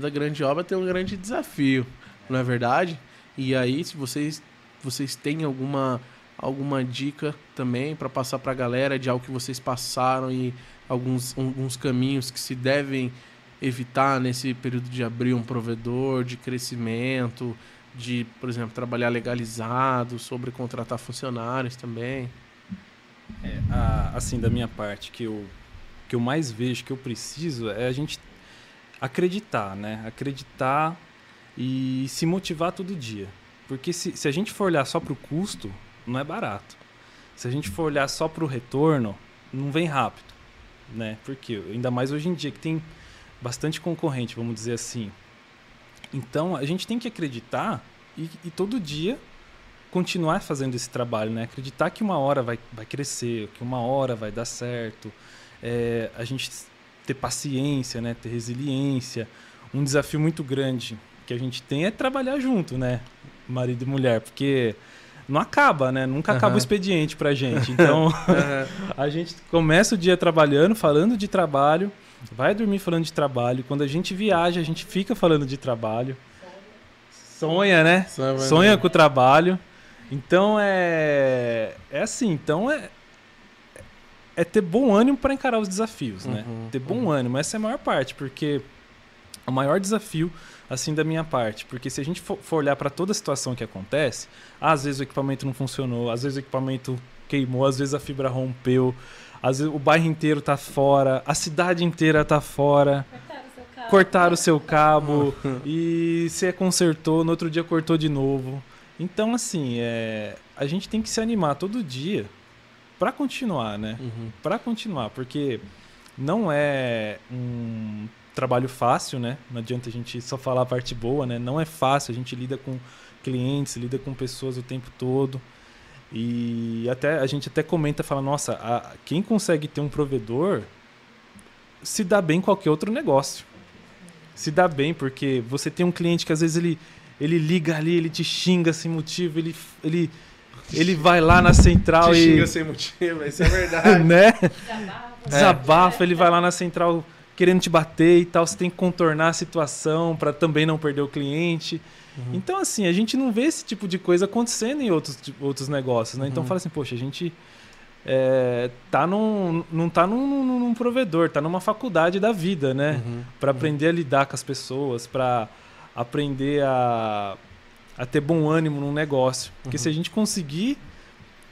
Toda grande obra tem um grande desafio, não é verdade? E aí, se vocês, vocês têm alguma, alguma dica também pra passar pra galera de algo que vocês passaram e alguns, alguns caminhos que se devem evitar nesse período de abrir um provedor, de crescimento, de, por exemplo, trabalhar legalizado, sobre contratar funcionários também.
É, a- assim, da minha parte, que eu, que eu mais vejo, que eu preciso, é a gente acreditar, né? Acreditar e se motivar todo dia. Porque se, se a gente for olhar só para o custo, não é barato. Se a gente for olhar só para o retorno, não vem rápido, né? Porque ainda mais hoje em dia que tem bastante concorrente, vamos dizer assim. Então a gente tem que acreditar e, e todo dia continuar fazendo esse trabalho, né? Acreditar que uma hora vai, vai crescer, que uma hora vai dar certo. É, a gente ter paciência, né? Ter resiliência. Um desafio muito grande que a gente tem é trabalhar junto, né? Marido e mulher, porque não acaba, né? Nunca acaba
Aham.
o expediente pra gente. Então, a gente começa o dia trabalhando, falando de trabalho, vai dormir falando de trabalho. Quando a gente viaja, a gente fica falando de trabalho. Sonha, né?
Sonha,
Sonha
né?
com o trabalho. Então é é assim, então é é ter bom ânimo para encarar os desafios, né?
Uhum,
ter bom ânimo, essa é a maior parte, porque o maior desafio assim da minha parte, porque se a gente for, olhar para toda a situação que acontece, às vezes o equipamento não funcionou, às vezes o equipamento queimou, às vezes a fibra rompeu, às vezes o bairro inteiro tá fora, a cidade inteira tá fora
Cortaram o seu
cortaram o seu cabo e você consertou, no outro dia cortou de novo. Então, assim, é, a gente tem que se animar todo dia para continuar, né?
Uhum.
Para continuar, porque não é um trabalho fácil, né? Não adianta a gente só falar a parte boa, né? Não é fácil, a gente lida com clientes, lida com pessoas o tempo todo. E até a gente até comenta, fala, nossa, a- quem consegue ter um provedor se dá bem em qualquer outro negócio. Se dá bem, porque você tem um cliente que às vezes ele, ele liga ali, ele te xinga sem motivo, ele, ele, ele vai lá na central
Te
e.
xinga sem motivo, isso é verdade.
né?
Desabafa.
Desabafa, ele vai lá na central querendo te bater e tal. Você tem que contornar a situação para também não perder o cliente. Então, assim, a gente não vê esse tipo de coisa acontecendo em outros, outros negócios, né? Então,
Uhum.
fala assim, poxa, a gente é, tá num, não tá num, num- num provedor, tá numa faculdade da vida, né?
Uhum.
Para aprender a lidar com as pessoas, para aprender a, a ter bom ânimo num negócio. Porque
Uhum.
se a gente conseguir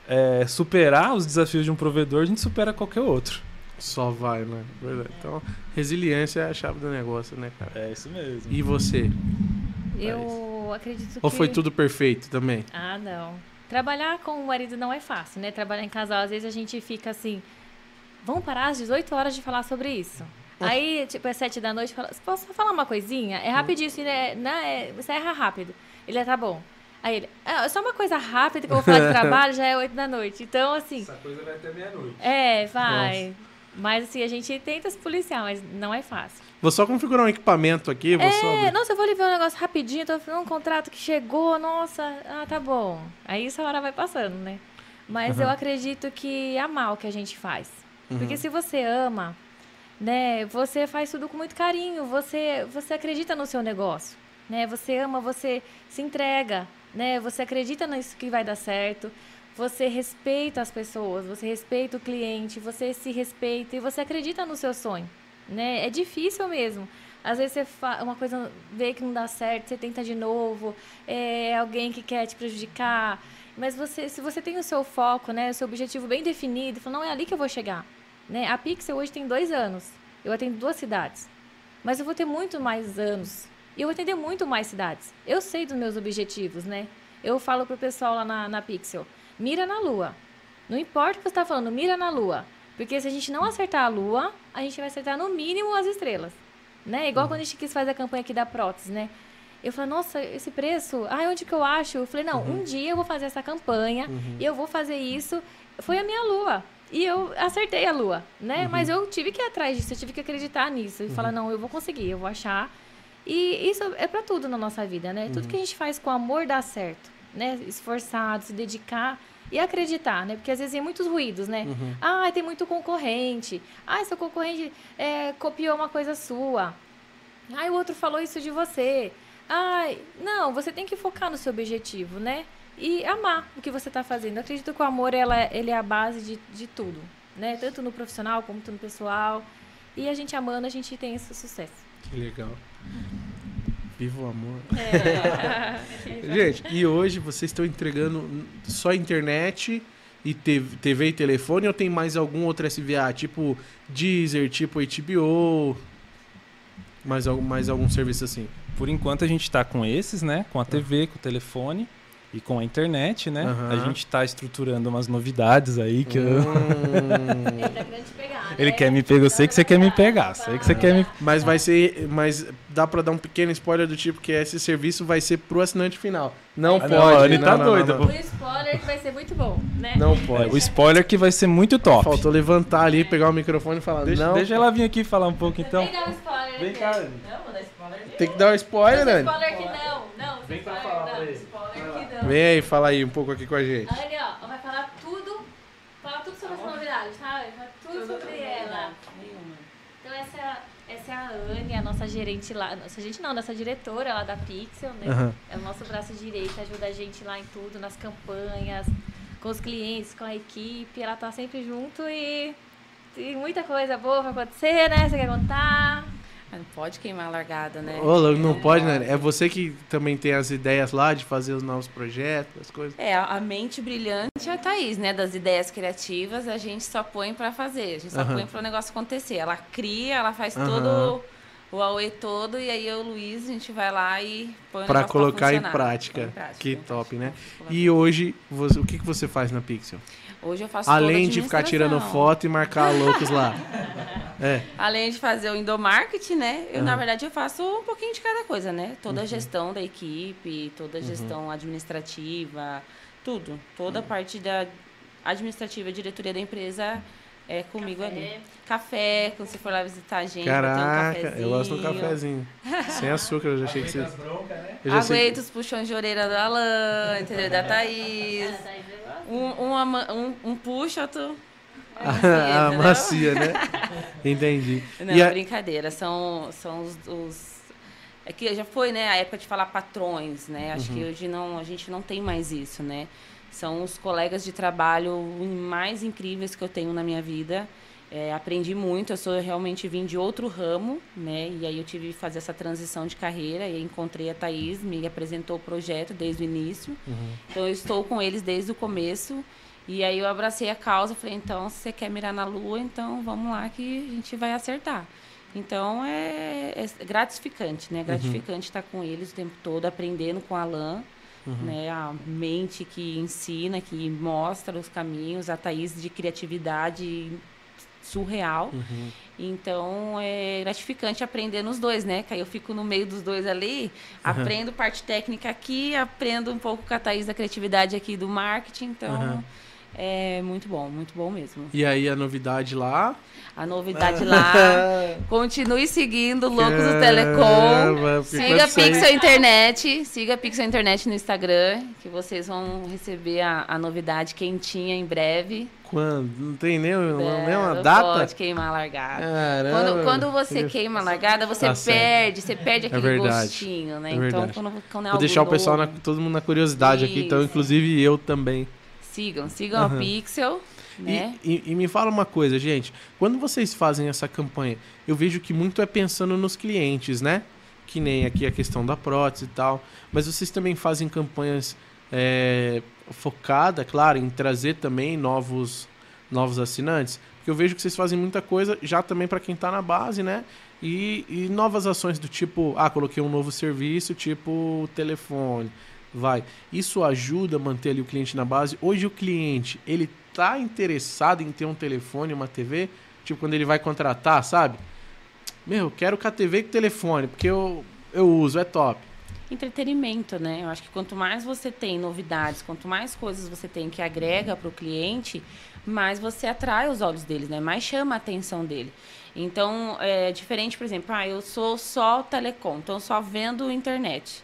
é, superar os desafios de um provedor, a gente supera qualquer outro.
Só vai, né? Verdade. Então, resiliência é a chave do negócio, né, cara?
É isso mesmo.
E você?
Eu acredito
Ou
que...
foi tudo perfeito também?
Ah, não. Trabalhar com o marido não é fácil, né? Trabalhar em casal, às vezes a gente fica assim, vamos parar às 18 horas de falar sobre isso. Aí, tipo, é 7 da noite, fala, posso só falar uma coisinha? É rapidinho, assim, né? Não, é, você erra rápido. Ele é, tá bom. Aí ele, ah, é só uma coisa rápida que eu vou falar de trabalho, já é 8 da noite. Então, assim,
coisa vai até meia-noite.
é, vai. Mas assim, a gente tenta se policiar, mas não é fácil.
Vou só configurar um equipamento aqui, vou só
É,
abrir.
nossa, eu vou lhe ver um negócio rapidinho, tô fazendo um contrato que chegou, nossa, ah, tá bom. Aí essa hora vai passando, né? Mas eu acredito que amar o que a gente faz. Porque se você ama, né, você faz tudo com muito carinho, você, você acredita no seu negócio, né? Você ama, você se entrega, né? Você acredita nisso que vai dar certo. Você respeita as pessoas, você respeita o cliente, você se respeita e você acredita no seu sonho, né? É difícil mesmo. Às vezes você fa uma coisa vê que não dá certo, você tenta de novo, é alguém que quer te prejudicar, mas você, se você tem o seu foco, né, o seu objetivo bem definido, fala, não é ali que eu vou chegar, né? A Pixel hoje tem dois anos, eu atendo duas cidades, mas eu vou ter muito mais anos e eu vou atender muito mais cidades. Eu sei dos meus objetivos, né? Eu falo pro pessoal lá na, na Pixel, mira na lua. Não importa o que você está falando, mira na lua. Porque se a gente não acertar a lua, a gente vai acertar no mínimo as estrelas. Né? Igual quando a gente quis fazer a campanha aqui da prótese, né? Eu falei, nossa, esse preço, ah, onde que eu acho? Eu falei, não, um dia eu vou fazer essa campanha e eu vou fazer isso. Foi a minha lua. E eu acertei a lua, né? Mas eu tive que ir atrás disso, eu tive que acreditar nisso. E falar, não, eu vou conseguir, eu vou achar. E isso é para tudo na nossa vida, né? Tudo que a gente faz com amor dá certo, né? Esforçado, se dedicar e acreditar, né? Porque às vezes tem muitos ruídos, né? Ah, tem muito concorrente. Ah, seu concorrente é, copiou uma coisa sua. Ah, o outro falou isso de você. Ai, não, você tem que focar no seu objetivo, né? E amar o que você está fazendo. Eu acredito que o amor ela, ele é a base de, de tudo, né? Tanto no profissional como no pessoal. E a gente amando, a gente tem esse sucesso.
Que legal. Viva o amor.
É.
Gente, e hoje vocês estão entregando só internet e TV, TV e telefone ou tem mais algum outro SVA? Tipo Deezer, tipo HBO? Mais algum, mais algum serviço assim?
Por enquanto a gente tá com esses, né? Com a TV, com o telefone e com a internet, né?
Aham.
A gente tá estruturando umas novidades aí que eu...
Hum.
Ele tá querendo te pegar,
Ele
né?
quer me pegar, eu sei que você quer me pegar, sei que você quer me...
Mas vai ser. Mas dá pra dar um pequeno spoiler do tipo que esse serviço vai ser pro assinante final. Não
Ah,
pode.
não, a Anny
não,
tá
não,
doida,
não,
O
não.
spoiler que vai ser muito bom, né?
Não
É,
pode.
o spoiler que vai ser muito top.
Faltou levantar ali, pegar o microfone e falar.
Deixa,
não,
deixa ela vir aqui falar um pouco então.
Vem dar um spoiler
Vem cá.
Não, vou dar spoiler.
Tem que dar um spoiler,
Não,
Anny.
spoiler que não. Não,
Vem
spoiler
falar
não.
pra ele.
Spoiler que não.
Vem aí, fala aí um pouco aqui com a gente.
A Anny, ó, vai falar tudo, falar tudo sobre essa novidade, tá? Vai falar tudo sobre ela. Então essa, é a- essa é a Anne, a nossa gerente lá, nossa gente não, nossa diretora lá da Pixel, né?
Aham.
É o nosso braço direito, ajuda a gente lá em tudo, nas campanhas, com os clientes, com a equipe. Ela tá sempre junto e tem muita coisa boa pra acontecer, né? Você quer contar?
Não pode queimar a largada, né?
Ô, Lu, não pode, né? É você que também tem as ideias lá de fazer os novos projetos, as coisas.
É, a mente brilhante é a Thaís, né? Das ideias criativas, a gente só põe pra fazer, a gente só põe para o negócio acontecer. Ela cria, ela faz todo o Aue todo, e aí eu Luiz, a gente vai lá e põe
Pra
negócio
colocar em
funcionar.
prática.
Em prática.
Que top, né? E hoje, você- o que, que você faz na Pixel?
Hoje eu faço
Além de ficar tirando foto e marcar loucos lá. É.
Além de fazer o endomarketing, né? Eu,
Aham.
na verdade, eu faço um pouquinho de cada coisa, né? Toda a
Uhum.
gestão da equipe, toda a gestão administrativa, tudo. Toda a parte da administrativa, diretoria da empresa é comigo ali. Café, quando você for lá visitar a gente, um
Caraca,
cafezinho.
eu gosto de um cafezinho. Sem açúcar, eu já achei que você. Eu já sei.
Aguenta os puxões de orelha do Alan, entendeu? Da Thaís.
Aí, negócio.
Um, um, ama- um, um puxa, outro... Entendeu?
macia, né? Entendi.
Não,
E a-
brincadeira. São, são os, os- É que já foi, né, a época de falar patrões, né? Acho
Uhum.
que hoje não, a gente não tem mais isso, né? São os colegas de trabalho mais incríveis que eu tenho na minha vida. É, aprendi muito, eu sou realmente vim de outro ramo, né? E aí eu tive que fazer essa transição de carreira e encontrei a Thaís, me apresentou o projeto desde o início.
Uhum.
Então eu estou com eles desde o começo. E aí eu abracei a causa, falei, então, se você quer mirar na lua, então vamos lá que a gente vai acertar. Então é, é gratificante, né? Gratificante estar com eles o tempo todo, aprendendo com a Alain, né? A mente que ensina, que mostra os caminhos, a Thaís de criatividade surreal.
Uhum.
Então é gratificante aprender nos dois, né? Que aí eu fico no meio dos dois ali, aprendo parte técnica aqui, aprendo um pouco com a Thaís da criatividade aqui do marketing, então
Aham.
É muito bom, muito bom mesmo.
E aí a novidade lá.
A novidade lá, continue seguindo Loucos do Telecom. Siga a Pixel Internet, siga a Pixel Internet no Instagram, que vocês vão receber a, a novidade quentinha em breve.
Quando? Não tem nem,
É,
nem uma data?
Pode queimar a largada.
Caramba.
Quando, quando você queima a largada, você
Tá certo.
perde, você perde aquele
verdade,
gostinho, né?
é
então, quando, quando é
Vou deixar o pessoal, na, todo mundo na curiosidade aqui, então,
Isso.
inclusive eu também.
Sigam, sigam
Aham.
a Pixel, né?
E, e- e me fala uma coisa, gente. Quando vocês fazem essa campanha, eu vejo que muito é pensando nos clientes, né? Que nem aqui a questão da prótese e tal. Mas vocês também fazem campanhas é, focada, claro, em trazer também novos, novos assinantes. Porque eu vejo que vocês fazem muita coisa já também para quem tá na base, né? E, e novas ações do tipo, ah, coloquei um novo serviço, tipo telefone. Vai. Isso ajuda a manter ali o cliente na base. Hoje o cliente, ele tá interessado em ter um telefone, uma TV, tipo quando ele vai contratar, sabe? Meu, eu quero com a TV e com telefone, porque eu, eu uso, é top.
Entretenimento, né? Eu acho que quanto mais você tem novidades, quanto mais coisas você tem que agrega para o cliente, mais você atrai os olhos deles, né? Mais chama a atenção dele. Então, é diferente, por exemplo, ah, eu sou só telecom, então só vendo internet.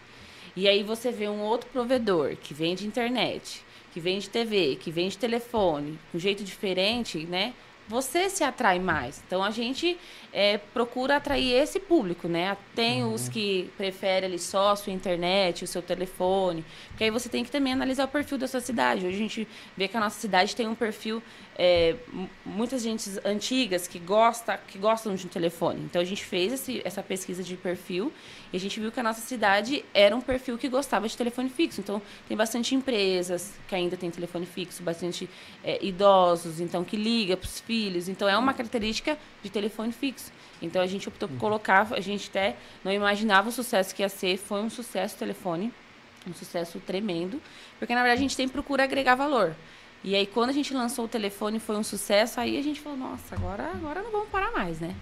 E aí você vê um outro provedor que vende internet, que vende TV, que vende telefone, com um jeito diferente, né? você se atrai mais. Então a gente é, procura atrair esse público, né? Tem os que preferem ali só a sua internet, o seu telefone, porque aí você tem que também analisar o perfil da sua cidade. Hoje a gente vê que a nossa cidade tem um perfil é, muitas gente antigas que gosta que gostam de um telefone. Então a gente fez esse, essa pesquisa de perfil e a gente viu que a nossa cidade era um perfil que gostava de telefone fixo. Então tem bastante empresas que ainda tem telefone fixo, bastante é, idosos, então que liga para os filhos. Então é uma característica de telefone fixo. Então a gente optou por colocar, a gente até não imaginava o sucesso que ia ser, foi um sucesso telefone, um sucesso tremendo, porque na verdade a gente tem procura agregar valor. E aí, quando a gente lançou o telefone, foi um sucesso, aí a gente falou, nossa, agora, agora não vamos parar mais, né?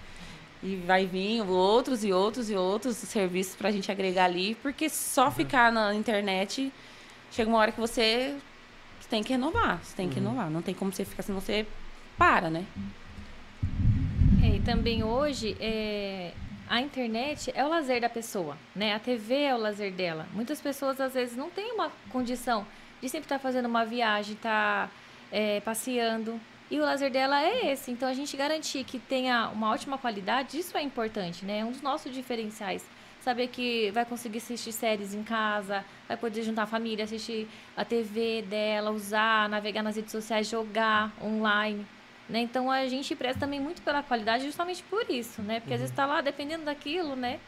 E vai vir outros e outros e outros serviços pra gente agregar ali, porque só ficar na internet, chega uma hora que você tem que renovar, você tem que renovar. Não tem como você ficar, senão você para, né?
É, e também hoje é, a internet é o lazer da pessoa, né? A TV é o lazer dela. Muitas pessoas às vezes não têm uma condição de sempre estar fazendo uma viagem, estar é, passeando. E o lazer dela é esse. Então a gente garantir que tenha uma ótima qualidade, isso é importante, né? É um dos nossos diferenciais. Saber que vai conseguir assistir séries em casa, vai poder juntar a família, assistir a TV dela, usar, navegar nas redes sociais, jogar online. Né? Então a gente preza também muito pela qualidade justamente por isso, né? Porque às vezes está lá dependendo daquilo, né?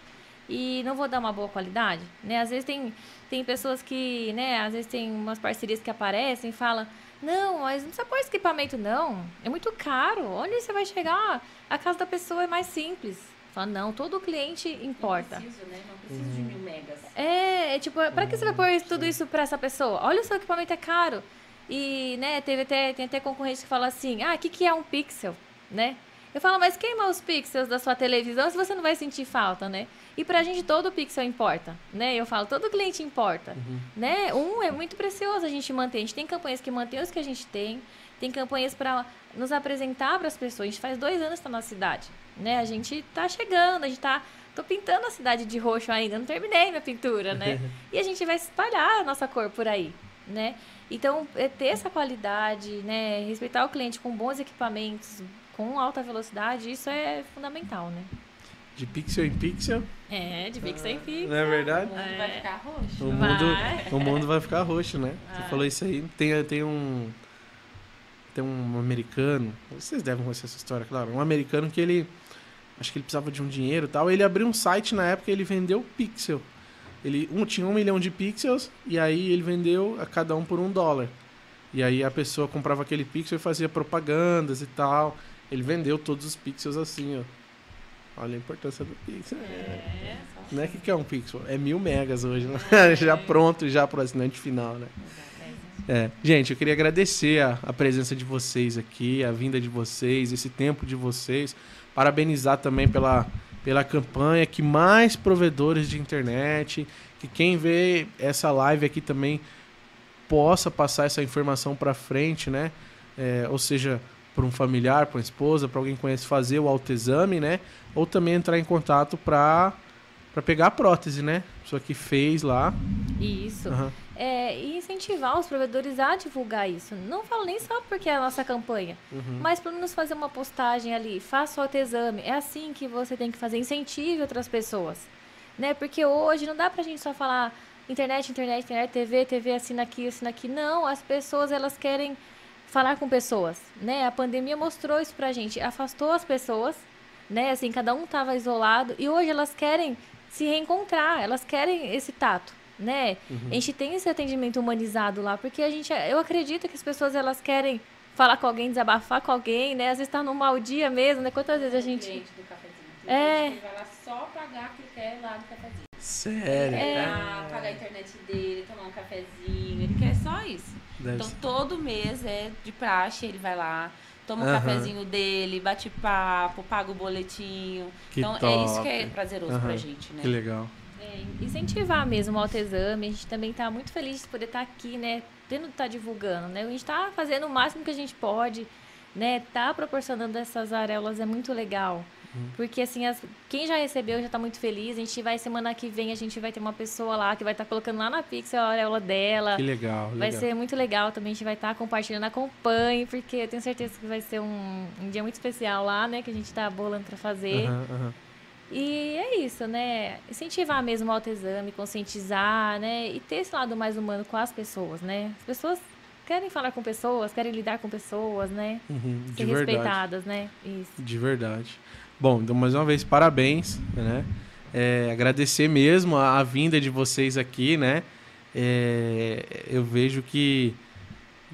E não vou dar uma boa qualidade, né? Às vezes tem, tem pessoas que, né? Às vezes tem umas parcerias que aparecem e falam não, mas não precisa pôr esse equipamento não, é muito caro. Onde você vai chegar? A casa da pessoa é mais simples. Fala, não, todo cliente importa.
preciso, né? Não preciso de mil megas.
É, é tipo, pra que você vai pôr tudo isso pra essa pessoa? Olha, o seu equipamento é caro. E, né, teve até, tem até concorrente que fala assim, ah, o que, que é um pixel, né? Eu falo, mas queima os pixels da sua televisão se você não vai sentir falta, né? E pra gente todo pixel importa, né? Eu falo, todo cliente importa, né? Um é muito precioso a gente manter. A gente tem campanhas que mantêm os que a gente tem, tem campanhas para nos apresentar para as pessoas. A gente faz dois anos que tá na cidade, né? A gente tá chegando, a gente tá Tô pintando a cidade de roxo ainda, não terminei minha pintura, né? e a gente vai espalhar a nossa cor por aí, né? Então, é ter essa qualidade, né? Respeitar o cliente com bons equipamentos, com alta velocidade, isso é fundamental, né?
De pixel em pixel,
É, de pixel em pixel.
não é verdade?
O mundo
É.
vai ficar roxo.
O mundo,
Vai.
o mundo vai ficar roxo, né? Você
Vai.
falou isso aí. Tem, tem um. Tem um americano. Vocês devem conhecer essa história, claro. Um americano que ele. Acho que ele precisava de um dinheiro e tal. Ele abriu um site na época e ele vendeu pixel. Ele um, tinha um milhão de pixels e aí ele vendeu a cada um por um dólar. E aí a pessoa comprava aquele pixel e fazia propagandas e tal. Ele vendeu todos os pixels assim, ó. Olha a importância do pixel.
É,
Não é que que é um pixel, é mil megas hoje, né? já pronto já pro assinante final, né? É. Gente, eu queria agradecer a, a presença de vocês aqui, a vinda de vocês, esse tempo de vocês. Parabenizar também pela, pela campanha, que mais provedores de internet, que quem vê essa live aqui também possa passar essa informação para frente, né? É, ou seja, para um familiar, para uma esposa, para alguém que conhece, fazer o autoexame, né? Ou também entrar em contato para para pegar a prótese, né? Pessoa que fez lá.
Isso.
Aham.
É, e incentivar os provedores a divulgar isso. Não falo nem só porque é a nossa campanha, mas pelo menos fazer uma postagem ali, faça o autoexame. É assim que você tem que fazer, incentive outras pessoas. Né? Porque hoje não dá pra gente só falar internet, internet, internet, TV, TV, assina aqui, assina aqui. Não, as pessoas elas querem falar com pessoas, né? A pandemia mostrou isso pra gente, afastou as pessoas, né? Assim, cada um tava isolado e hoje elas querem se reencontrar, elas querem esse tato, né? A gente tem esse atendimento humanizado lá, porque a gente, eu acredito que as pessoas elas querem falar com alguém, desabafar com alguém, né? Às vezes tá num mau dia mesmo, né? Quantas vezes a gente
Cliente do cafezinho. Tem
É.
gente que vai lá só pagar o que quer lá no cafezinho.
Sério.
É.
Ah, pagar a internet dele, tomar um cafezinho. Ele quer só isso.
Deve
Então
ser.
todo mês é de praxe, ele vai lá, toma o
Aham.
cafezinho dele, bate papo, paga o boletinho.
Que
então é isso que é
top.
prazeroso
Aham.
pra gente, né?
Que legal.
é, incentivar mesmo o autoexame. A gente também tá muito feliz de poder estar aqui, né? Tendo estar divulgando, né? A gente tá fazendo o máximo que a gente pode, né? Tá proporcionando essas areolas é muito legal. Porque assim, as- quem já recebeu já tá muito feliz. A gente vai, semana que vem, a gente vai ter uma pessoa lá que vai estar colocando lá na Pixel a auréola dela.
Que legal.
Vai
legal.
ser muito legal também, a gente vai estar compartilhando, acompanhe, porque eu tenho certeza que vai ser um, um dia muito especial lá, né? Que a gente tá bolando pra fazer.
Aham.
E é isso, né? Incentivar mesmo o autoexame, conscientizar, né? E ter esse lado mais humano com as pessoas, né? As pessoas querem falar com pessoas, querem lidar com pessoas, né?
Uhum,
Ser
de verdade.
respeitadas, né? Isso.
De verdade. Bom, então mais uma vez, parabéns, né? É, agradecer mesmo a, a vinda de vocês aqui, né? É, eu vejo que,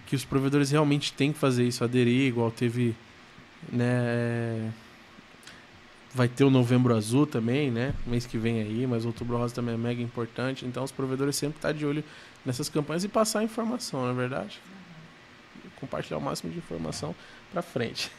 que os provedores realmente têm que fazer isso, aderir, igual teve, né? Vai ter o Novembro Azul também, né? Mês que vem aí, mas Outubro Rosa também é mega importante. Então os provedores sempre estão de olho nessas campanhas e passar informação, não é verdade? Compartilhar o máximo de informação pra frente.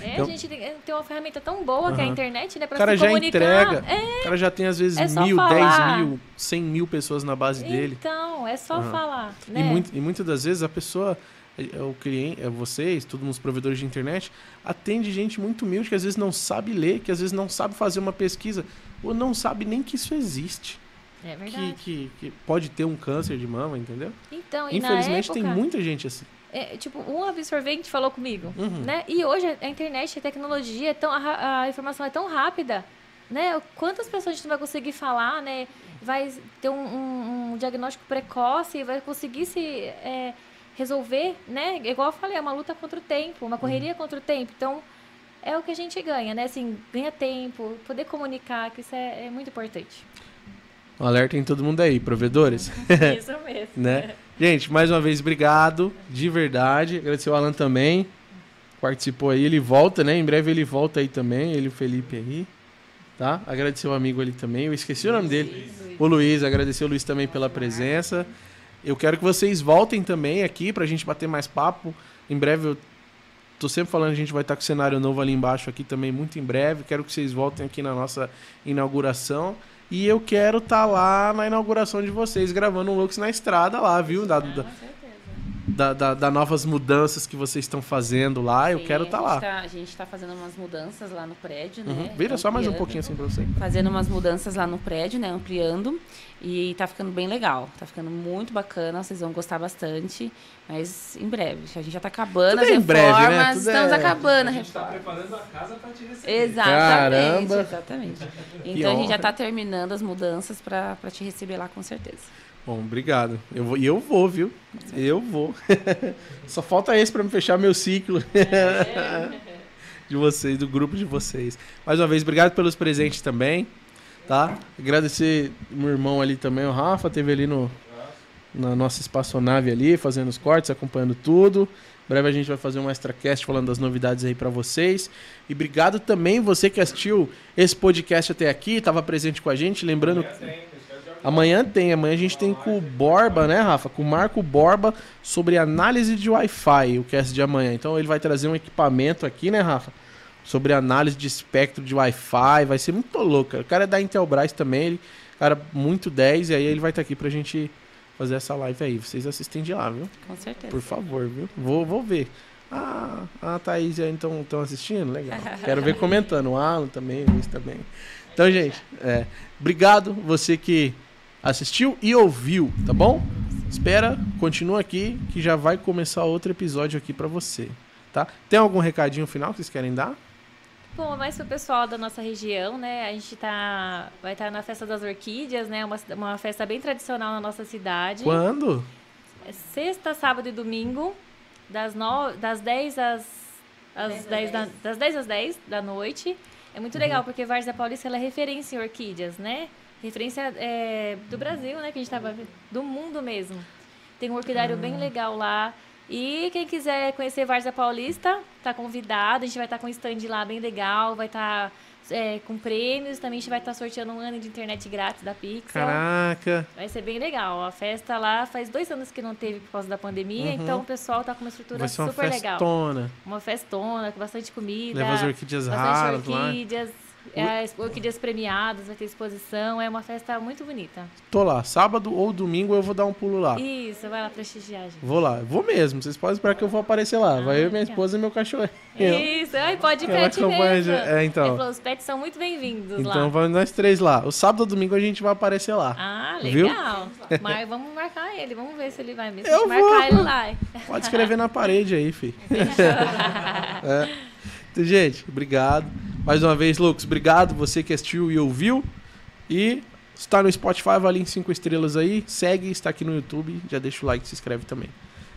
É,
Então-
a gente tem, tem uma ferramenta tão boa que é a internet, né? Pra
O cara
se
já
comunicar.
entrega.
É,
O cara já tem às vezes
É
mil,
falar.
dez mil, cem mil pessoas na base dele.
então, é só
Aham.
falar,
E,
né?
muito, e muitas das vezes a pessoa, é- é o cliente, é vocês, todos os provedores de internet, atende gente muito humilde que às vezes não sabe ler, que às vezes não sabe fazer uma pesquisa, ou não sabe nem que isso existe.
É
Que,
verdade.
que, que pode ter um câncer de mama, entendeu?
Então, e
Infelizmente
na
tem
época,
muita gente assim.
É, tipo, um absorvente falou comigo,
Uhum.
né? E hoje a internet, a tecnologia, é tão, a, a informação é tão rápida, né? Quantas pessoas a gente não vai conseguir falar, né? Vai ter um, um- um diagnóstico precoce, vai conseguir se é, resolver, né? Igual eu falei, é uma luta contra o tempo, uma correria contra o tempo. Então, é o que a gente ganha, né? Assim, ganha tempo, poder comunicar, que isso é, é muito importante.
Um alerta em todo mundo aí, provedores.
isso mesmo.
né? Gente, mais uma vez, obrigado, de verdade. Agradecer o Alan também, participou aí. Ele volta, né? Em breve ele volta aí também, ele e o Felipe aí, tá? Agradecer o amigo ali também, eu esqueci o nome dele. O Luiz, agradecer o Luiz também pela presença. Eu quero que vocês voltem também aqui pra gente bater mais papo. Em breve eu tô sempre falando, a gente vai estar com o cenário novo ali embaixo aqui também, muito em breve. Quero que vocês voltem aqui na nossa inauguração. E eu quero estar lá na inauguração de vocês, gravando um Lux na estrada lá, viu? Da, da. Da, da- da novas mudanças que vocês estão fazendo lá. Eu
Sim,
quero
a
estar
gente
lá.
tá- a gente tá fazendo umas mudanças lá no prédio,
Uhum.
né?
Vira só mais um
Ampliando.
pouquinho assim pra você.
fazendo umas mudanças lá no prédio, né? Ampliando. E tá ficando bem legal. Tá ficando muito bacana. Vocês vão gostar bastante. Mas em breve. A gente já tá acabando
Tudo
as
é em breve, né?
reformas.
Tudo
Estamos
é-
acabando a
A gente tá
reforma.
preparando a casa pra te receber.
Exatamente,
Caramba.
exatamente. Então a gente já tá terminando as mudanças pra te receber lá com certeza.
Bom, obrigado. Eu vou, e eu vou, viu? Eu vou. Só falta esse pra me fechar meu ciclo. de vocês, do grupo de vocês. Mais uma vez, obrigado pelos presentes também, tá? Agradecer meu irmão ali também, o Rafa, teve ali no na nossa espaçonave ali, fazendo os cortes, acompanhando tudo. Breve a gente vai fazer um extracast falando das novidades aí pra vocês. E obrigado também você que assistiu esse podcast até aqui, estava presente com a gente, lembrando Amanhã tem, amanhã a gente tem com o Borba, né, Rafa? Com o Marco Borba sobre análise de Wi-Fi, o cast de amanhã. Então ele vai trazer um equipamento aqui, né, Rafa? Sobre análise de espectro de Wi-Fi, vai ser muito louco. cara. O cara é da Intelbras também, ele, cara muito 10, e aí ele vai estar aqui pra gente fazer essa live aí. Vocês assistem de lá, viu?
Com certeza.
Por favor, viu? Vou, vou ver. Ah, a Thaís e a então estão assistindo? Legal. Quero ver comentando. O Alan também, o Luiz também. Então, gente, é, obrigado você que assistiu e ouviu, tá bom? Espera, continua aqui que já vai começar outro episódio aqui pra você, tá? Tem algum recadinho final que vocês querem dar?
Bom, mais pro pessoal da nossa região, né? A gente tá, vai estar na Festa das Orquídeas, né? Uma, uma festa bem tradicional na nossa cidade.
Quando?
É Sexta, sábado e domingo, das, no, das 10 às, às 10, da, das 10 às 10 da noite. É muito legal, porque Várzea Paulista ela é referência em orquídeas, né? Referência é, do Brasil, né? Que a gente tava do mundo mesmo. Tem um orquidário bem legal lá. E quem quiser conhecer Várzea Paulista, tá convidado. A gente vai estar com um stand lá bem legal, vai estar é, com prêmios. Também a gente vai estar sorteando um ano de internet grátis da Pixel.
Caraca.
Vai ser bem legal. A festa lá faz dois anos que não teve por causa da pandemia,
Uhum.
então o pessoal tá com uma estrutura
Vai ser uma
super legal.
festona.
Uma festona, com bastante comida.
Leva as orquídeas raras lá.
É, as orquídeas premiadas, vai ter exposição, é uma festa muito bonita.
Tô lá. Sábado ou domingo eu vou dar um pulo lá.
Isso, vai lá prestigiar, gente.
Vou lá. Vou mesmo. Vocês podem esperar que eu vou aparecer lá. Vai eu, minha esposa e meu cachorro.
Isso, ai, pode
Ela
pet mesmo.
de- é, então.
Ele falou, os pets são muito bem-vindos
Então
lá.
vamos nós três lá. O sábado ou domingo a gente vai aparecer lá.
Ah,
Viu?
legal. Mas vamos marcar ele, vamos ver se ele vai mesmo.
Eu
marcar
vou.
ele lá.
Pode escrever na parede aí, fi. É. Então, gente, obrigado. Mais uma vez, Lucas, obrigado. Você que assistiu e ouviu. E está no Spotify, avalie em 5 estrelas aí. Segue, está aqui no YouTube. Já deixa o like e se inscreve também.